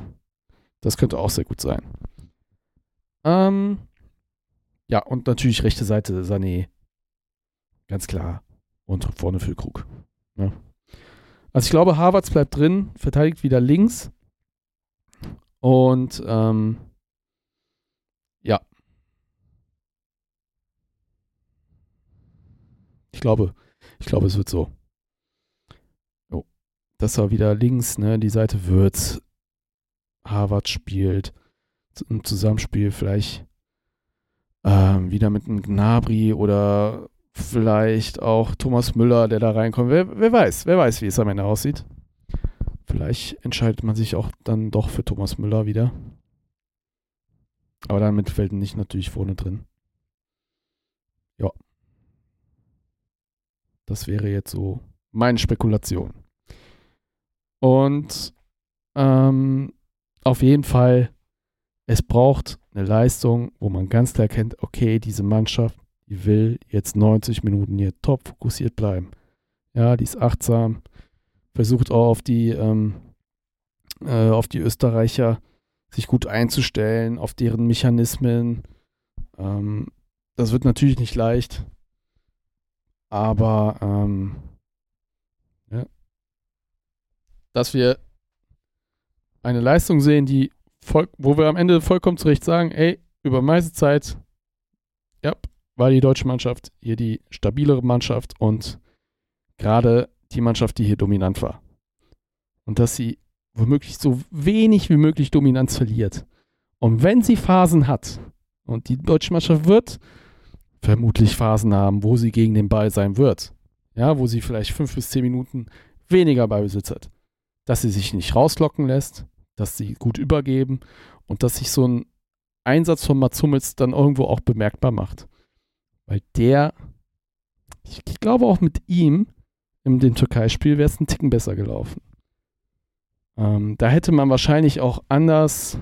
das könnte auch sehr gut sein. Ähm, ja, und natürlich rechte Seite Sané. Ganz klar. Und vorne für Krug. Ja. Ne? Also ich glaube, Harvards bleibt drin, verteidigt wieder links. Und ähm, ja, Ich glaube, ich glaube, es wird so. Oh, das war wieder links, ne? Die Seite wird. Harvard spielt. Ein Zusammenspiel vielleicht ähm, wieder mit einem Gnabri oder vielleicht auch Thomas Müller, der da reinkommt. Wer, wer weiß, wer weiß, wie es am Ende aussieht. Vielleicht entscheidet man sich auch dann doch für Thomas Müller wieder. Aber dann mit Felden nicht natürlich vorne drin. Ja. Das wäre jetzt so meine Spekulation. Und ähm, auf jeden Fall, es braucht eine Leistung, wo man ganz klar kennt, okay, diese Mannschaft, die will jetzt 90 Minuten hier top fokussiert bleiben. Ja, die ist achtsam, versucht auch auf die, ähm, äh, auf die Österreicher sich gut einzustellen, auf deren Mechanismen. Ähm, das wird natürlich nicht leicht. Aber ähm, dass wir eine Leistung sehen, die voll, wo wir am Ende vollkommen zurecht sagen, ey, über meiste Zeit, ja, war die deutsche Mannschaft hier die stabilere Mannschaft und gerade die Mannschaft, die hier dominant war. Und dass sie womöglich so wenig wie möglich Dominanz verliert. Und wenn sie Phasen hat, und die deutsche Mannschaft wird vermutlich Phasen haben, wo sie gegen den Ball sein wird. Ja, wo sie vielleicht fünf bis zehn Minuten weniger Ballbesitz hat. Dass sie sich nicht rauslocken lässt, dass sie gut übergeben und dass sich so ein Einsatz von Mats Hummels dann irgendwo auch bemerkbar macht. Weil der, ich glaube auch mit ihm in dem Türkei-Spiel wäre es ein Ticken besser gelaufen. Ähm, da hätte man wahrscheinlich auch anders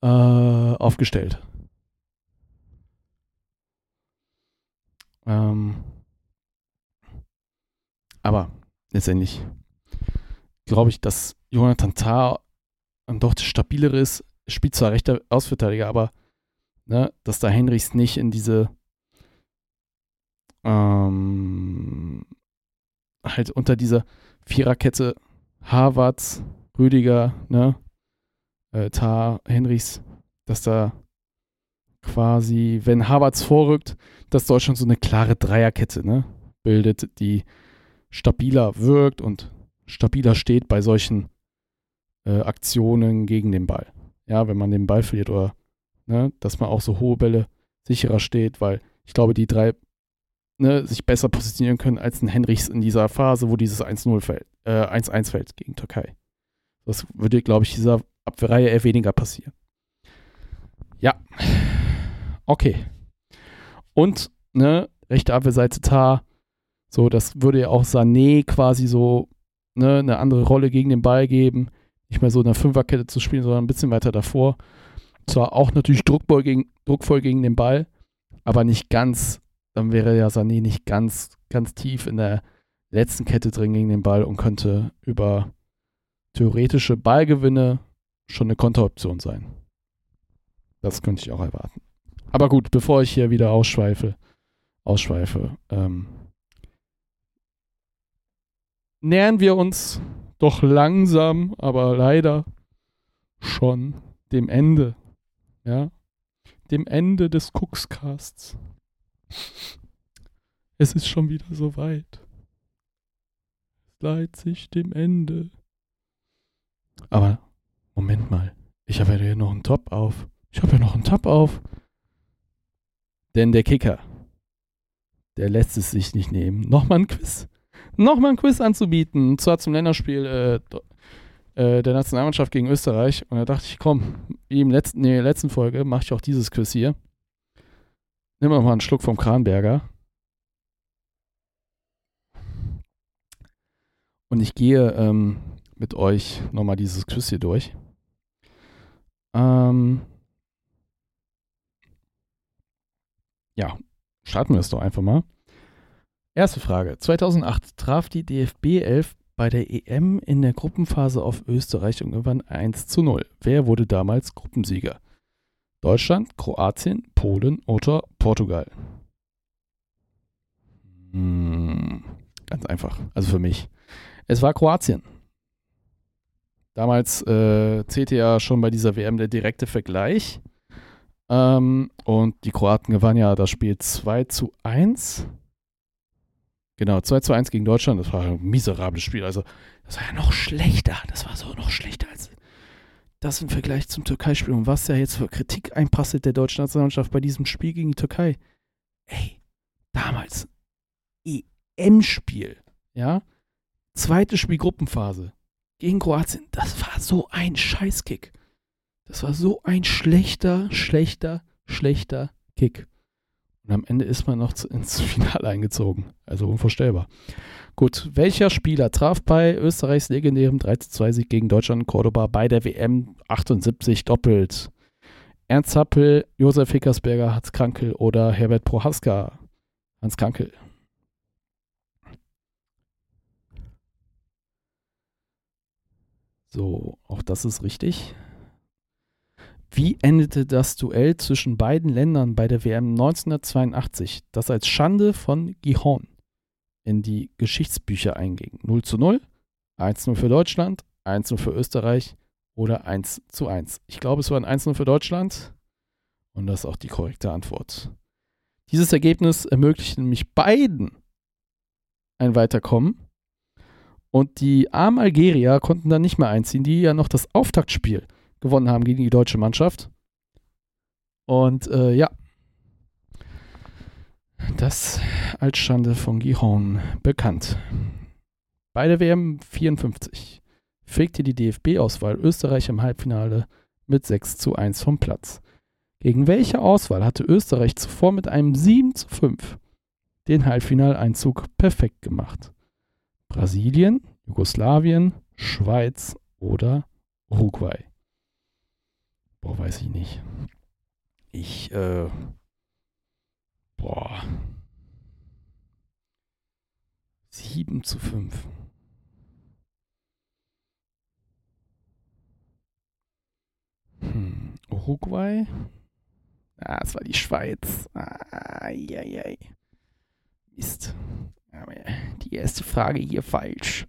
äh, aufgestellt. Ähm, aber letztendlich glaube ich, dass Jonathan Tah doch das stabilere ist. Spielt zwar rechter Ausverteidiger, aber ne, dass da Henrichs nicht in diese ähm, halt unter dieser Viererkette Harvards, Rüdiger, ne, äh, Tar, Henrichs, dass da quasi, wenn Harvards vorrückt, dass Deutschland so eine klare Dreierkette ne, bildet, die stabiler wirkt und stabiler steht bei solchen äh, Aktionen gegen den Ball. Ja, wenn man den Ball verliert oder ne, dass man auch so hohe Bälle sicherer steht, weil ich glaube, die drei ne, sich besser positionieren können als ein Henrichs in dieser Phase, wo dieses 1-0 fällt, äh, 1-1 fällt gegen Türkei. Das würde, glaube ich, dieser Abwehrreihe eher weniger passieren. Ja. Okay. Und, ne, rechte Abwehrseite Tar, so, das würde ja auch Sané quasi so, ne, eine andere Rolle gegen den Ball geben. Nicht mehr so in der Fünferkette zu spielen, sondern ein bisschen weiter davor. Zwar auch natürlich druckvoll gegen, druckvoll gegen den Ball, aber nicht ganz, dann wäre ja Sané nicht ganz, ganz tief in der letzten Kette drin gegen den Ball und könnte über theoretische Ballgewinne schon eine Konteroption sein. Das könnte ich auch erwarten. Aber gut, bevor ich hier wieder ausschweife, ausschweife, ähm, nähern wir uns doch langsam, aber leider schon dem Ende. Ja, dem Ende des Cookscasts. Es ist schon wieder so weit. Es leiht sich dem Ende. Aber, Moment mal. Ich habe ja hier noch einen Top auf. Ich habe ja noch einen Top auf. Denn der Kicker, der lässt es sich nicht nehmen. Nochmal ein Quiz. Nochmal ein Quiz anzubieten. Und zwar zum Länderspiel äh, äh, der Nationalmannschaft gegen Österreich. Und da dachte ich, komm, wie im letzten, nee, letzten Folge mache ich auch dieses Quiz hier. Nimm mal einen Schluck vom Kranberger. Und ich gehe ähm, mit euch nochmal dieses Quiz hier durch. Ähm ja, starten wir es doch einfach mal. Erste Frage. 2008 traf die DFB 11 bei der EM in der Gruppenphase auf Österreich und gewann 1 zu 0. Wer wurde damals Gruppensieger? Deutschland, Kroatien, Polen oder Portugal? Hm, ganz einfach. Also für mich. Es war Kroatien. Damals äh, zählte ja schon bei dieser WM der direkte Vergleich. Ähm, und die Kroaten gewannen ja das Spiel 2 zu 1. Genau, 2 zu 1 gegen Deutschland. Das war ein miserables Spiel. Also, das war ja noch schlechter. Das war so noch schlechter als das im Vergleich zum Türkei-Spiel. Und was ja jetzt für Kritik einprasselt der deutschen Nationalmannschaft bei diesem Spiel gegen die Türkei. Ey, damals EM-Spiel, ja, Zweites Spiel Gruppenphase gegen Kroatien. Das war so ein Scheißkick. Das war so ein schlechter, schlechter, schlechter Kick. Und am Ende ist man noch ins Finale eingezogen. Also unvorstellbar. Gut, welcher Spieler traf bei Österreichs legendärem 3-2-Sieg gegen Deutschland in Cordoba bei der WM 78 doppelt? Ernst Happel, Josef Hickersberger, Hans Krankel oder Herbert Prohaska? Hans Krankel. So, auch das ist richtig. Wie endete das Duell zwischen beiden Ländern bei der WM 1982, das als Schande von Gijón in die Geschichtsbücher einging? 0 zu 0, 1 0 für Deutschland, 1 0 für Österreich oder 1 zu 1? Ich glaube, es war ein 1 0 für Deutschland und das ist auch die korrekte Antwort. Dieses Ergebnis ermöglichte nämlich beiden ein Weiterkommen und die armen Algerier konnten dann nicht mehr einziehen, die ja noch das Auftaktspiel gewonnen haben gegen die deutsche Mannschaft. Und äh, ja, das als Schande von Gijón bekannt. Bei der WM 54 fegte die DFB-Auswahl Österreich im Halbfinale mit 6 zu 1 vom Platz. Gegen welche Auswahl hatte Österreich zuvor mit einem 7 zu 5 den Halbfinaleinzug perfekt gemacht? Brasilien, Jugoslawien, Schweiz oder Uruguay. Boah, weiß ich nicht. Ich, äh, boah. 7 zu 5. Hm. Uruguay? Ah, es war die Schweiz. Ah, ja, ja. Mist. Die erste Frage hier falsch.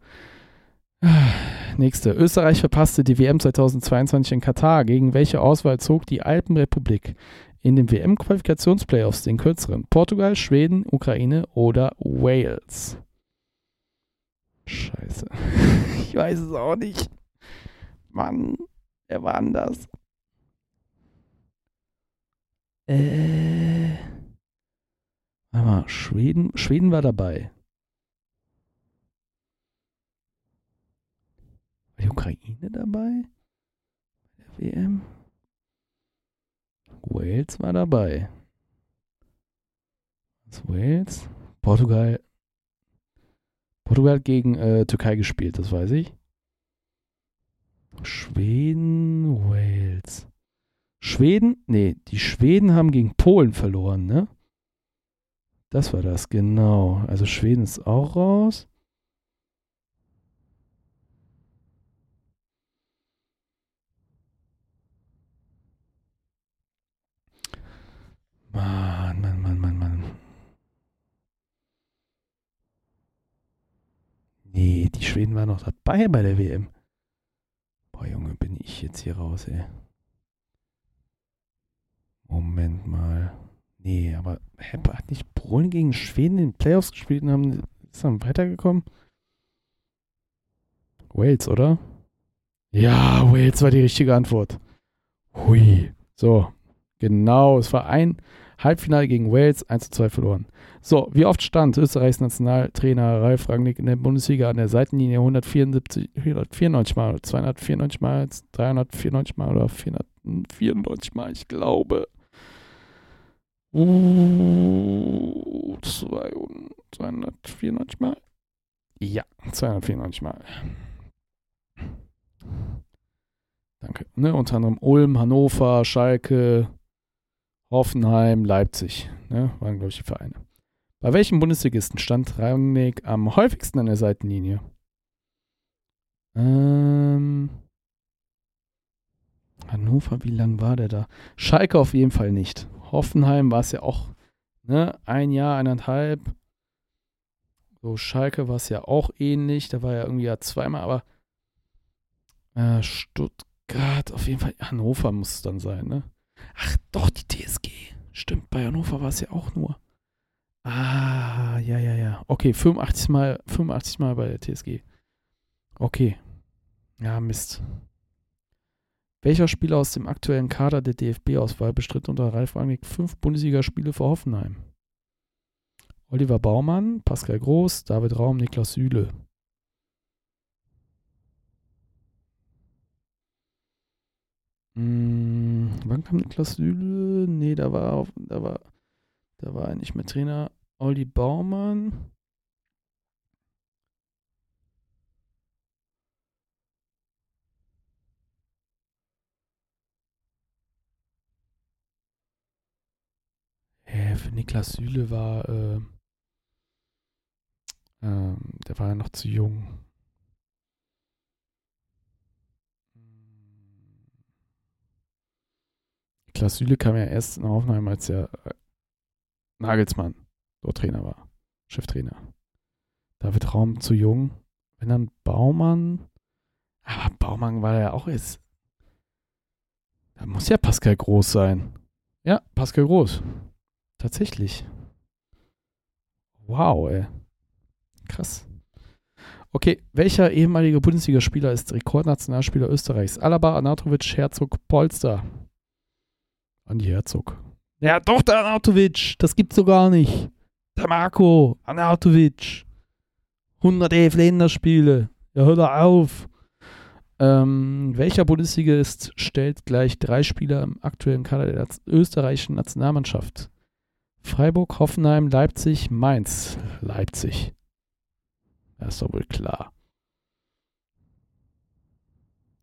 Nächste. Österreich verpasste die WM 2022 in Katar. Gegen welche Auswahl zog die Alpenrepublik in den WM-Qualifikationsplayoffs den kürzeren? Portugal, Schweden, Ukraine oder Wales? Scheiße. Ich weiß es auch nicht. Mann, wer war denn das? Äh. Warte Schweden, Schweden war dabei. Die Ukraine dabei? Der WM? Wales war dabei. Was Wales? Portugal. Portugal hat gegen äh, Türkei gespielt, das weiß ich. Schweden, Wales. Schweden, nee, die Schweden haben gegen Polen verloren, ne? Das war das, genau. Also Schweden ist auch raus. Mann, Mann, Mann, Mann, Mann. Nee, die Schweden waren noch dabei bei der WM. Boah, Junge, bin ich jetzt hier raus, ey. Moment mal. Nee, aber hat nicht Polen gegen Schweden in den Playoffs gespielt und haben, ist dann weitergekommen? Wales, oder? Ja, Wales war die richtige Antwort. Hui. So, genau. Es war ein Halbfinale gegen Wales, 1 zu 2 verloren. So, wie oft stand Österreichs Nationaltrainer Ralf Rangnick in der Bundesliga an der Seitenlinie 174, 194 Mal, 294 Mal, 394 Mal oder 494 Mal, ich glaube. Uh, 294 Mal? Ja, 294 Mal. Danke. Ne, unter anderem Ulm, Hannover, Schalke, Hoffenheim, Leipzig. Ne, waren, glaube ich, die Vereine. Bei welchem Bundesligisten stand Rangnick am häufigsten an der Seitenlinie? Ähm, Hannover, wie lang war der da? Schalke auf jeden Fall nicht. Hoffenheim war es ja auch ne, ein Jahr, eineinhalb. So, Schalke war es ja auch ähnlich. Da war ja irgendwie ja zweimal, aber äh, Stuttgart, auf jeden Fall, Hannover muss es dann sein, ne? Ach, doch, die TSG. Stimmt, bei Hannover war es ja auch nur. Ah, ja, ja, ja. Okay, 85 Mal, 85 Mal bei der TSG. Okay. Ja, Mist. Welcher Spieler aus dem aktuellen Kader der DFB-Auswahl bestritt unter Ralf Rangnick fünf Bundesligaspiele für Hoffenheim? Oliver Baumann, Pascal Groß, David Raum, Niklas Süle. Hm, wann kam Niklas Süle? Nee, da war, da war, da war er nicht mehr Trainer. Olli Baumann. Äh, für Niklas Süle war, äh, äh, der war ja noch zu jung. Niklas Süle kam ja erst in Hoffenheim, als der äh, Nagelsmann dort Trainer war, Cheftrainer. David Raum zu jung. Wenn dann Baumann, aber Baumann war ja auch jetzt. Da muss ja Pascal Groß sein. Ja, Pascal Groß. Tatsächlich. Wow, ey. Krass. Okay, welcher ehemalige Bundesligaspieler ist Rekordnationalspieler Österreichs? Alaba, Anatovic, Herzog, Polster. Andi Herzog. Ja, doch, der Anatovic. Das gibt's so gar nicht. Der Marco Anatovic. 111 Länderspiele. Ja, hör da auf. Ähm, welcher Bundesligist stellt gleich drei Spieler im aktuellen Kader der österreichischen Nationalmannschaft? Freiburg, Hoffenheim, Leipzig, Mainz. Leipzig. Das ist doch wohl klar.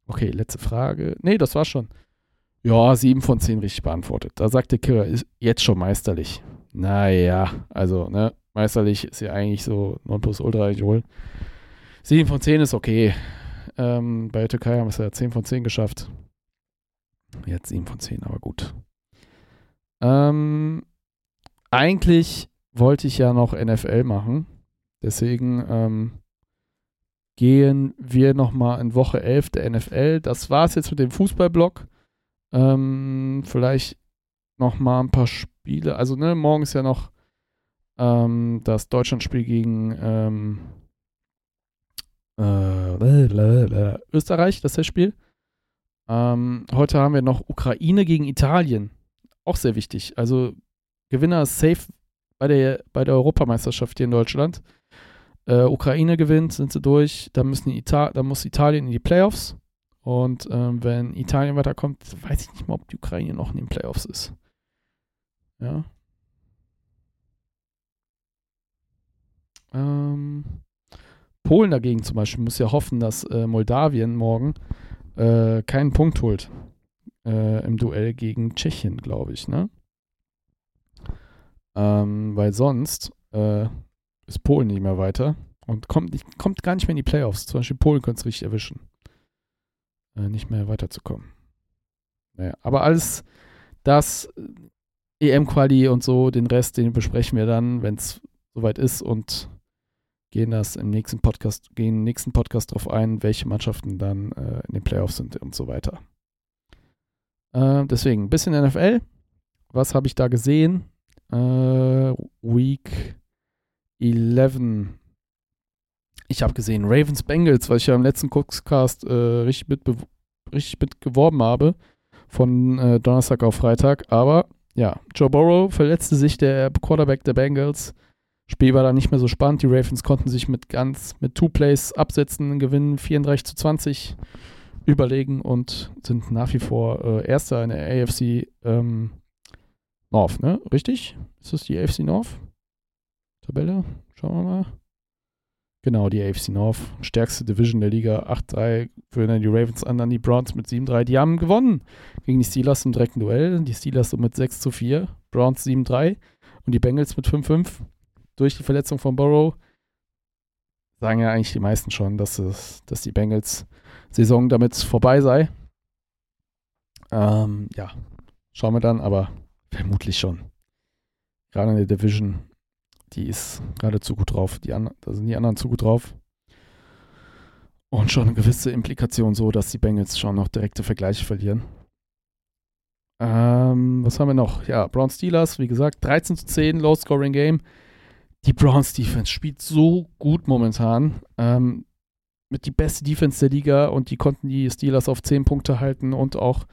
Okay, letzte Frage. Nee, das war schon. Ja, 7 von 10 richtig beantwortet. Da sagt der Killer, ist jetzt schon meisterlich. Naja, also, ne, meisterlich ist ja eigentlich so Nonplusultra wohl. 7 von 10 ist okay. Ähm, bei der Türkei haben wir es ja 10 von 10 geschafft. Jetzt 7 von 10, aber gut. Ähm, eigentlich wollte ich ja noch NFL machen. Deswegen ähm, gehen wir nochmal in Woche 11 der NFL. Das war es jetzt mit dem Fußballblock. Ähm, vielleicht nochmal ein paar Spiele. Also, ne, morgen ist ja noch ähm, das Deutschlandspiel gegen ähm, äh, Österreich, das ist das Spiel. Ähm, heute haben wir noch Ukraine gegen Italien. Auch sehr wichtig. Also Gewinner ist safe bei der, bei der Europameisterschaft hier in Deutschland. Äh, Ukraine gewinnt, sind sie durch. Dann, müssen Ita dann muss Italien in die Playoffs. Und ähm, wenn Italien weiterkommt, weiß ich nicht mal, ob die Ukraine noch in den Playoffs ist. Ja. Ähm, Polen dagegen zum Beispiel muss ja hoffen, dass äh, Moldawien morgen äh, keinen Punkt holt äh, im Duell gegen Tschechien, glaube ich, ne? Ähm, weil sonst äh, ist Polen nicht mehr weiter und kommt, nicht, kommt gar nicht mehr in die Playoffs. Zum Beispiel Polen könnte es richtig erwischen, nicht mehr weiterzukommen. Naja, aber alles das äh, EM-Quali und so, den Rest, den besprechen wir dann, wenn es soweit ist und gehen das im nächsten Podcast, gehen im nächsten Podcast darauf ein, welche Mannschaften dann äh, in den Playoffs sind und so weiter. Äh, deswegen, ein bisschen NFL. Was habe ich da gesehen? Äh, Week 11. Ich habe gesehen Ravens Bengals, weil ich ja im letzten Cookcast äh, richtig, mit richtig mit geworben habe. Von äh, Donnerstag auf Freitag. Aber ja, Joe Burrow verletzte sich, der Quarterback der Bengals. Spiel war dann nicht mehr so spannend. Die Ravens konnten sich mit ganz mit Two Plays absetzen, gewinnen 34 zu 20, überlegen und sind nach wie vor äh, Erster in der AFC ähm, North, ne? Richtig? Ist das die AFC North? Tabelle? Schauen wir mal. Genau, die AFC North. Stärkste Division der Liga. 8-3 führen die Ravens an, dann die Browns mit 7-3. Die haben gewonnen gegen die Steelers im direkten Duell. Die Steelers so mit 6 zu 4. Browns 7-3 und die Bengals mit 5-5 durch die Verletzung von Burrow sagen ja eigentlich die meisten schon, dass, es, dass die Bengals Saison damit vorbei sei. Ähm, ja, schauen wir dann, aber vermutlich schon. Gerade in der Division, die ist gerade zu gut drauf. Die da sind die anderen zu gut drauf. Und schon eine gewisse Implikation so, dass die Bengals schon noch direkte Vergleiche verlieren. Ähm, was haben wir noch? Ja, Brown Steelers, wie gesagt, 13 zu 10, Low-Scoring Game die Browns Defense spielt so gut momentan. Ähm, mit die beste Defense der Liga und die konnten die Steelers auf 10 Punkte halten und auch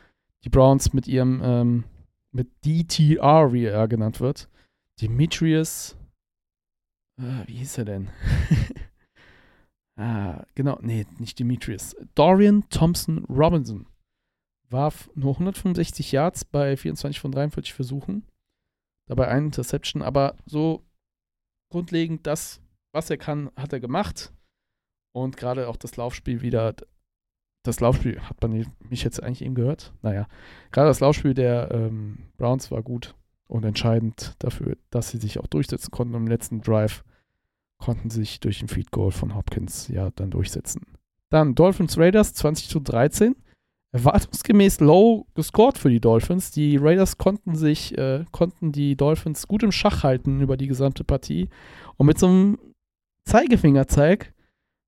die Browns mit ihrem, ähm, mit DTR, wie er genannt wird. Demetrius, äh, wie hieß er denn? ah, genau, nee, nicht Demetrius. Dorian Thompson Robinson warf nur 165 Yards bei 24 von 43 Versuchen. Dabei ein Interception, aber so grundlegend das, was er kann, hat er gemacht. Und gerade auch das Laufspiel wieder, das Laufspiel, hat man mich jetzt eigentlich eben gehört? Naja, gerade das Laufspiel der ähm, Browns war gut und entscheidend dafür, dass sie sich auch durchsetzen konnten. Im letzten Drive konnten sie sich durch den Feed Goal von Hopkins ja dann durchsetzen. Dann Dolphins Raiders 20 zu 13 erwartungsgemäß low gescored für die Dolphins. Die Raiders konnten sich, äh, konnten die Dolphins gut im Schach halten über die gesamte Partie. Und mit so einem Zeigefingerzeig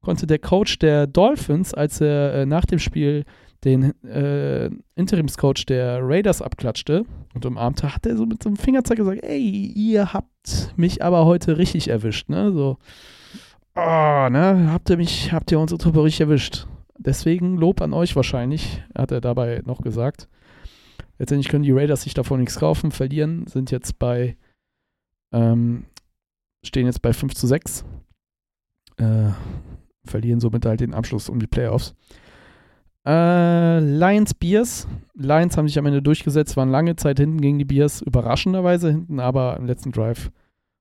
konnte der Coach der Dolphins, als er äh, nach dem Spiel den äh, Interimscoach der Raiders abklatschte und umarmte, hat er so mit so einem Fingerzeig gesagt, ey, ihr habt mich aber heute richtig erwischt, ne? So, oh, ne? Habt ihr mich, habt ihr unsere Truppe richtig erwischt? Deswegen Lob an euch wahrscheinlich, hat er dabei noch gesagt. Letztendlich können die Raiders sich davon nichts kaufen, verlieren, sind jetzt bei, ähm, stehen jetzt bei 5 zu 6. Äh, verlieren somit halt den Abschluss um die Playoffs. Äh, Lions Bears. Lions haben sich am Ende durchgesetzt, waren lange Zeit hinten gegen die Bears, überraschenderweise hinten, aber im letzten Drive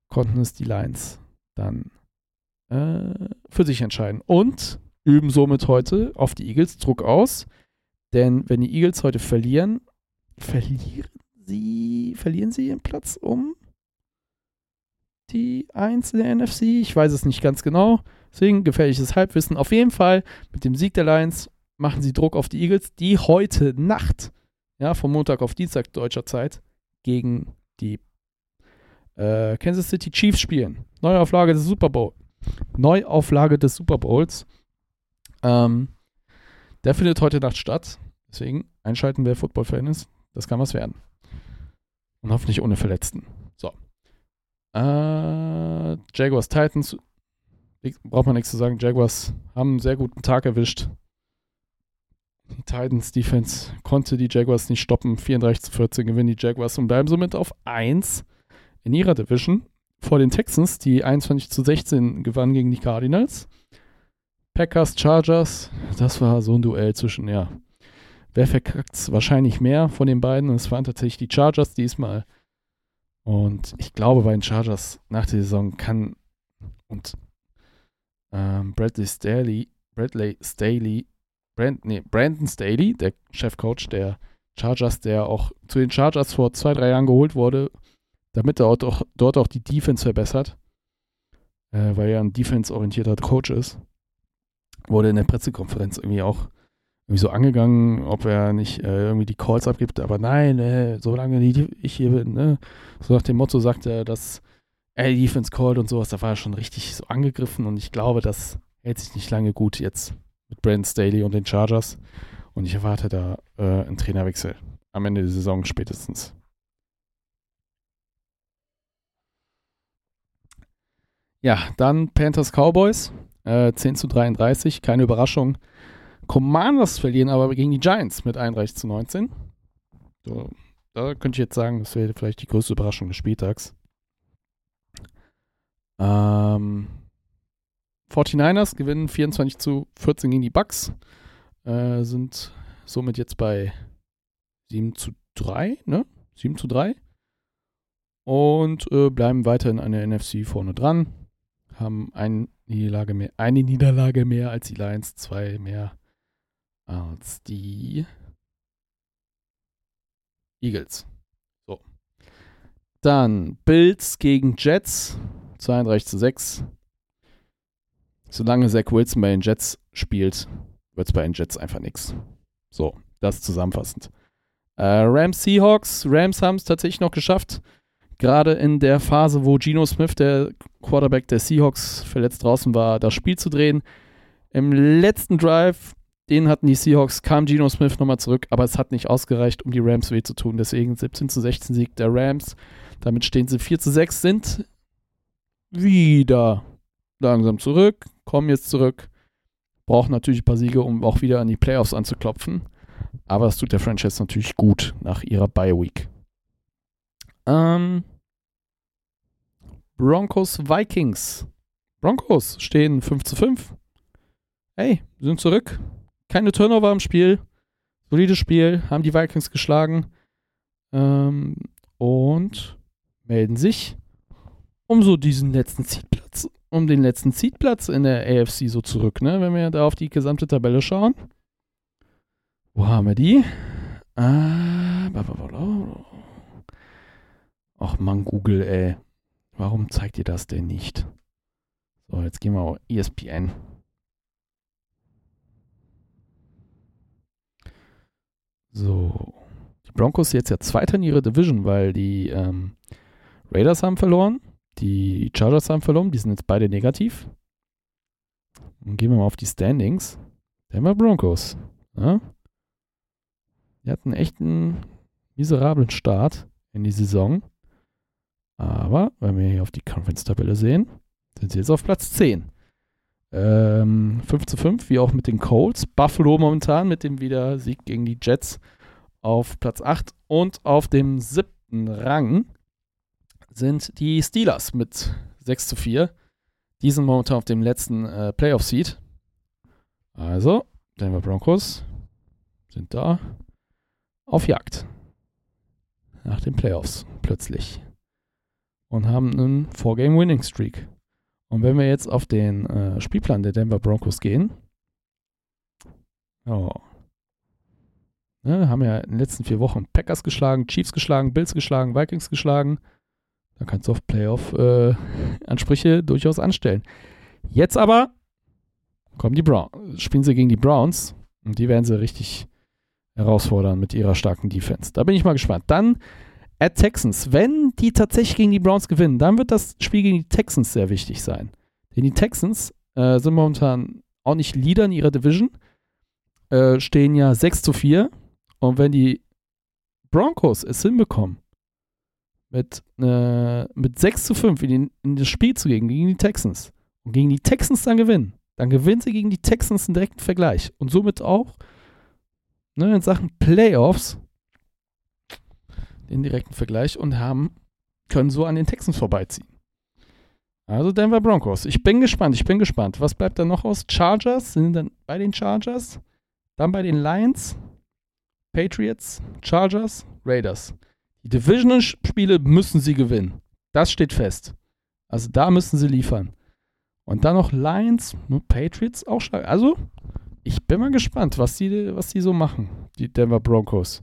konnten es die Lions dann äh, für sich entscheiden. Und üben somit heute auf die Eagles Druck aus. Denn wenn die Eagles heute verlieren, verlieren sie, verlieren sie ihren Platz um die 1 in der NFC? Ich weiß es nicht ganz genau. Deswegen gefährliches Halbwissen. Auf jeden Fall mit dem Sieg der Lions machen sie Druck auf die Eagles, die heute Nacht, ja, vom Montag auf Dienstag deutscher Zeit, gegen die äh, Kansas City Chiefs spielen. Neuauflage des Super Bowl. Neuauflage des Super Bowls. Ähm, der findet heute Nacht statt. Deswegen einschalten, wer Football-Fan ist. Das kann was werden. Und hoffentlich ohne Verletzten. So. Äh, Jaguars Titans. Braucht man nichts zu sagen. Jaguars haben einen sehr guten Tag erwischt. Die Titans Defense konnte die Jaguars nicht stoppen. 34 zu 14 gewinnen die Jaguars und bleiben somit auf 1 in ihrer Division vor den Texans, die 21 zu 16 gewannen gegen die Cardinals. Packers, Chargers, das war so ein Duell zwischen, ja, wer verkackt es wahrscheinlich mehr von den beiden? Und es waren tatsächlich die Chargers diesmal. Und ich glaube, bei den Chargers nach der Saison kann und ähm, Bradley Staley, Bradley Staley, Brand, nee, Brandon Staley, der Chefcoach der Chargers, der auch zu den Chargers vor zwei, drei Jahren geholt wurde, damit er auch, dort auch die Defense verbessert, äh, weil er ein defense-orientierter Coach ist, wurde in der Pressekonferenz irgendwie auch irgendwie so angegangen, ob er nicht äh, irgendwie die Calls abgibt, aber nein, äh, solange ich hier bin, ne? so nach dem Motto sagt er, dass er die Defense called und sowas, da war er schon richtig so angegriffen und ich glaube, das hält sich nicht lange gut jetzt mit Brandon Staley und den Chargers und ich erwarte da äh, einen Trainerwechsel am Ende der Saison spätestens. Ja, dann Panthers Cowboys. Äh, 10 zu 33, keine Überraschung. Commanders verlieren aber gegen die Giants mit 31 zu 19. So, da könnte ich jetzt sagen, das wäre vielleicht die größte Überraschung des Spieltags. Ähm, 49ers gewinnen 24 zu 14 gegen die Bucks. Äh, sind somit jetzt bei 7 zu 3, ne? 7 zu 3. Und äh, bleiben weiterhin an der NFC vorne dran haben eine Niederlage mehr, eine Niederlage mehr als die Lions, zwei mehr als die Eagles. So. Dann Bills gegen Jets, 32 zu 6. Solange Zach Wilson bei den Jets spielt, wird es bei den Jets einfach nichts. So, das zusammenfassend. Äh, Rams Seahawks. Rams haben es tatsächlich noch geschafft, gerade in der Phase, wo Geno Smith, der Quarterback der Seahawks, verletzt draußen war, das Spiel zu drehen. Im letzten Drive, den hatten die Seahawks, kam Geno Smith nochmal zurück, aber es hat nicht ausgereicht, um die Rams weh zu tun. Deswegen 17 zu 16 Sieg der Rams. Damit stehen sie 4 zu 6, sind wieder langsam zurück, kommen jetzt zurück, brauchen natürlich ein paar Siege, um auch wieder an die Playoffs anzuklopfen. Aber es tut der Franchise natürlich gut nach ihrer Bye Week. Ähm, Broncos Vikings. Broncos stehen 5 zu 5. Hey, sind zurück. Keine Turnover im Spiel. Solides Spiel. Haben die Vikings geschlagen. Ähm, und melden sich um so diesen letzten Seedplatz, um den letzten Seedplatz in der AFC so zurück, ne? Wenn wir da auf die gesamte Tabelle schauen. Wo haben wir die? Ah, Ach Mann, Google, ey. Warum zeigt ihr das denn nicht? So, jetzt gehen wir auf ESPN. So. Die Broncos jetzt ja Zweiter in ihrer Division, weil die ähm, Raiders haben verloren, die Chargers haben verloren, die sind jetzt beide negativ. Und gehen wir mal auf die Standings. Denver Broncos. Ja? Die hatten echt einen miserablen Start in die Saison. Aber wenn wir hier auf die Conference-Tabelle sehen, sind sie jetzt auf Platz 10. Ähm, 5 zu 5, wie auch mit den Colts. Buffalo momentan mit dem wieder Sieg gegen die Jets auf Platz 8. Und auf dem siebten Rang sind die Steelers mit 6 zu 4. Die sind momentan auf dem letzten äh, Playoff-Seed. Also, Denver Broncos sind da auf Jagd. Nach den Playoffs plötzlich und haben einen Four-Game-Winning-Streak. Und wenn wir jetzt auf den äh, Spielplan der Denver Broncos gehen, oh, Ne, haben ja in den letzten vier Wochen Packers geschlagen, Chiefs geschlagen, Bills geschlagen, Vikings geschlagen. Da kannst du auf Playoff-Ansprüche äh, durchaus anstellen. Jetzt aber kommen die Browns, spielen sie gegen die Browns und die werden sie richtig herausfordern mit ihrer starken Defense. Da bin ich mal gespannt. Dann at Texans. Wenn die tatsächlich gegen die Browns gewinnen, dann wird das Spiel gegen die Texans sehr wichtig sein. Denn die Texans äh, sind momentan auch nicht Leader in ihrer Division, äh, stehen ja 6 zu 4. Und wenn die Broncos es hinbekommen, mit, äh, mit 6 zu 5 in, die, in das Spiel zu gehen gegen die Texans und gegen die Texans dann gewinnen, dann gewinnen sie gegen die Texans einen direkten Vergleich und somit auch ne, in Sachen Playoffs den direkten Vergleich und haben, können so an den Texans vorbeiziehen. Also Denver Broncos. Ich bin gespannt, ich bin gespannt. Was bleibt da noch aus? Chargers sind dann bei den Chargers, dann bei den Lions, Patriots, Chargers, Raiders. Die Division-Spiele müssen sie gewinnen. Das steht fest. Also da müssen sie liefern. Und dann noch Lions, Patriots auch stark. Also, ich bin mal gespannt, was die, was die so machen, die Denver Broncos.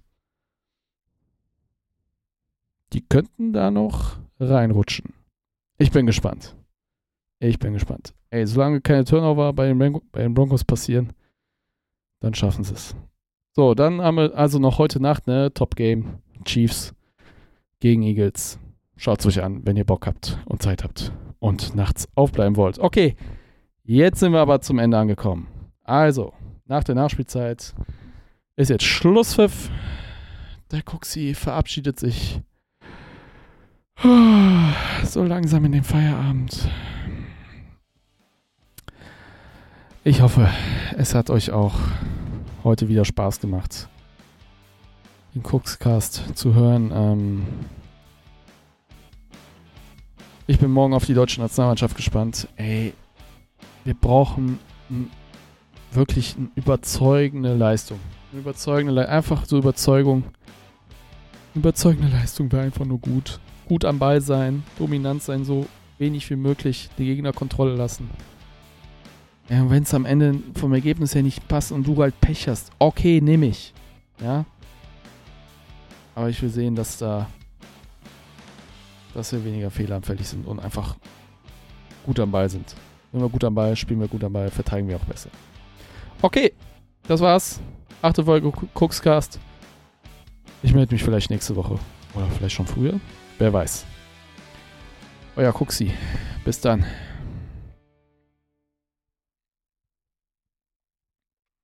Die könnten da noch reinrutschen. Ich bin gespannt. Ich bin gespannt. Ey, solange keine Turnover bei den, bei den Broncos passieren, dann schaffen sie es. So, dann haben wir also noch heute Nacht, ne, Top Game. Chiefs gegen Eagles. Schaut es euch an, wenn ihr Bock habt und Zeit habt und nachts aufbleiben wollt. Okay, jetzt sind wir aber zum Ende angekommen. Also, nach der Nachspielzeit ist jetzt Schlusspfiff. Der Cuxi verabschiedet sich so langsam in den Feierabend. Ich hoffe, es hat euch auch heute wieder Spaß gemacht, den Cookscast zu hören. Ähm ich bin morgen auf die deutsche Nationalmannschaft gespannt. Ey, wir brauchen wirklich eine überzeugende Leistung. Eine überzeugende Le einfach so Überzeugung. Überzeugende Leistung wäre einfach nur gut. Gut am Ball sein, dominant sein, so wenig wie möglich die Gegner Kontrolle lassen. Ja, wenn es am Ende vom Ergebnis her nicht passt und du halt Pech hast, okay, nehme ich. Ja. Aber ich will sehen, dass da, dass wir weniger fehleranfällig sind und einfach gut am Ball sind. Wenn wir gut am Ball, spielen wir gut am Ball, verteidigen wir auch besser. Okay, das war's. Achte Folge Cookscast. Ich melde mich vielleicht nächste Woche. Oder vielleicht schon früher. Wer weiß. Euer Cooksy. Bis dann.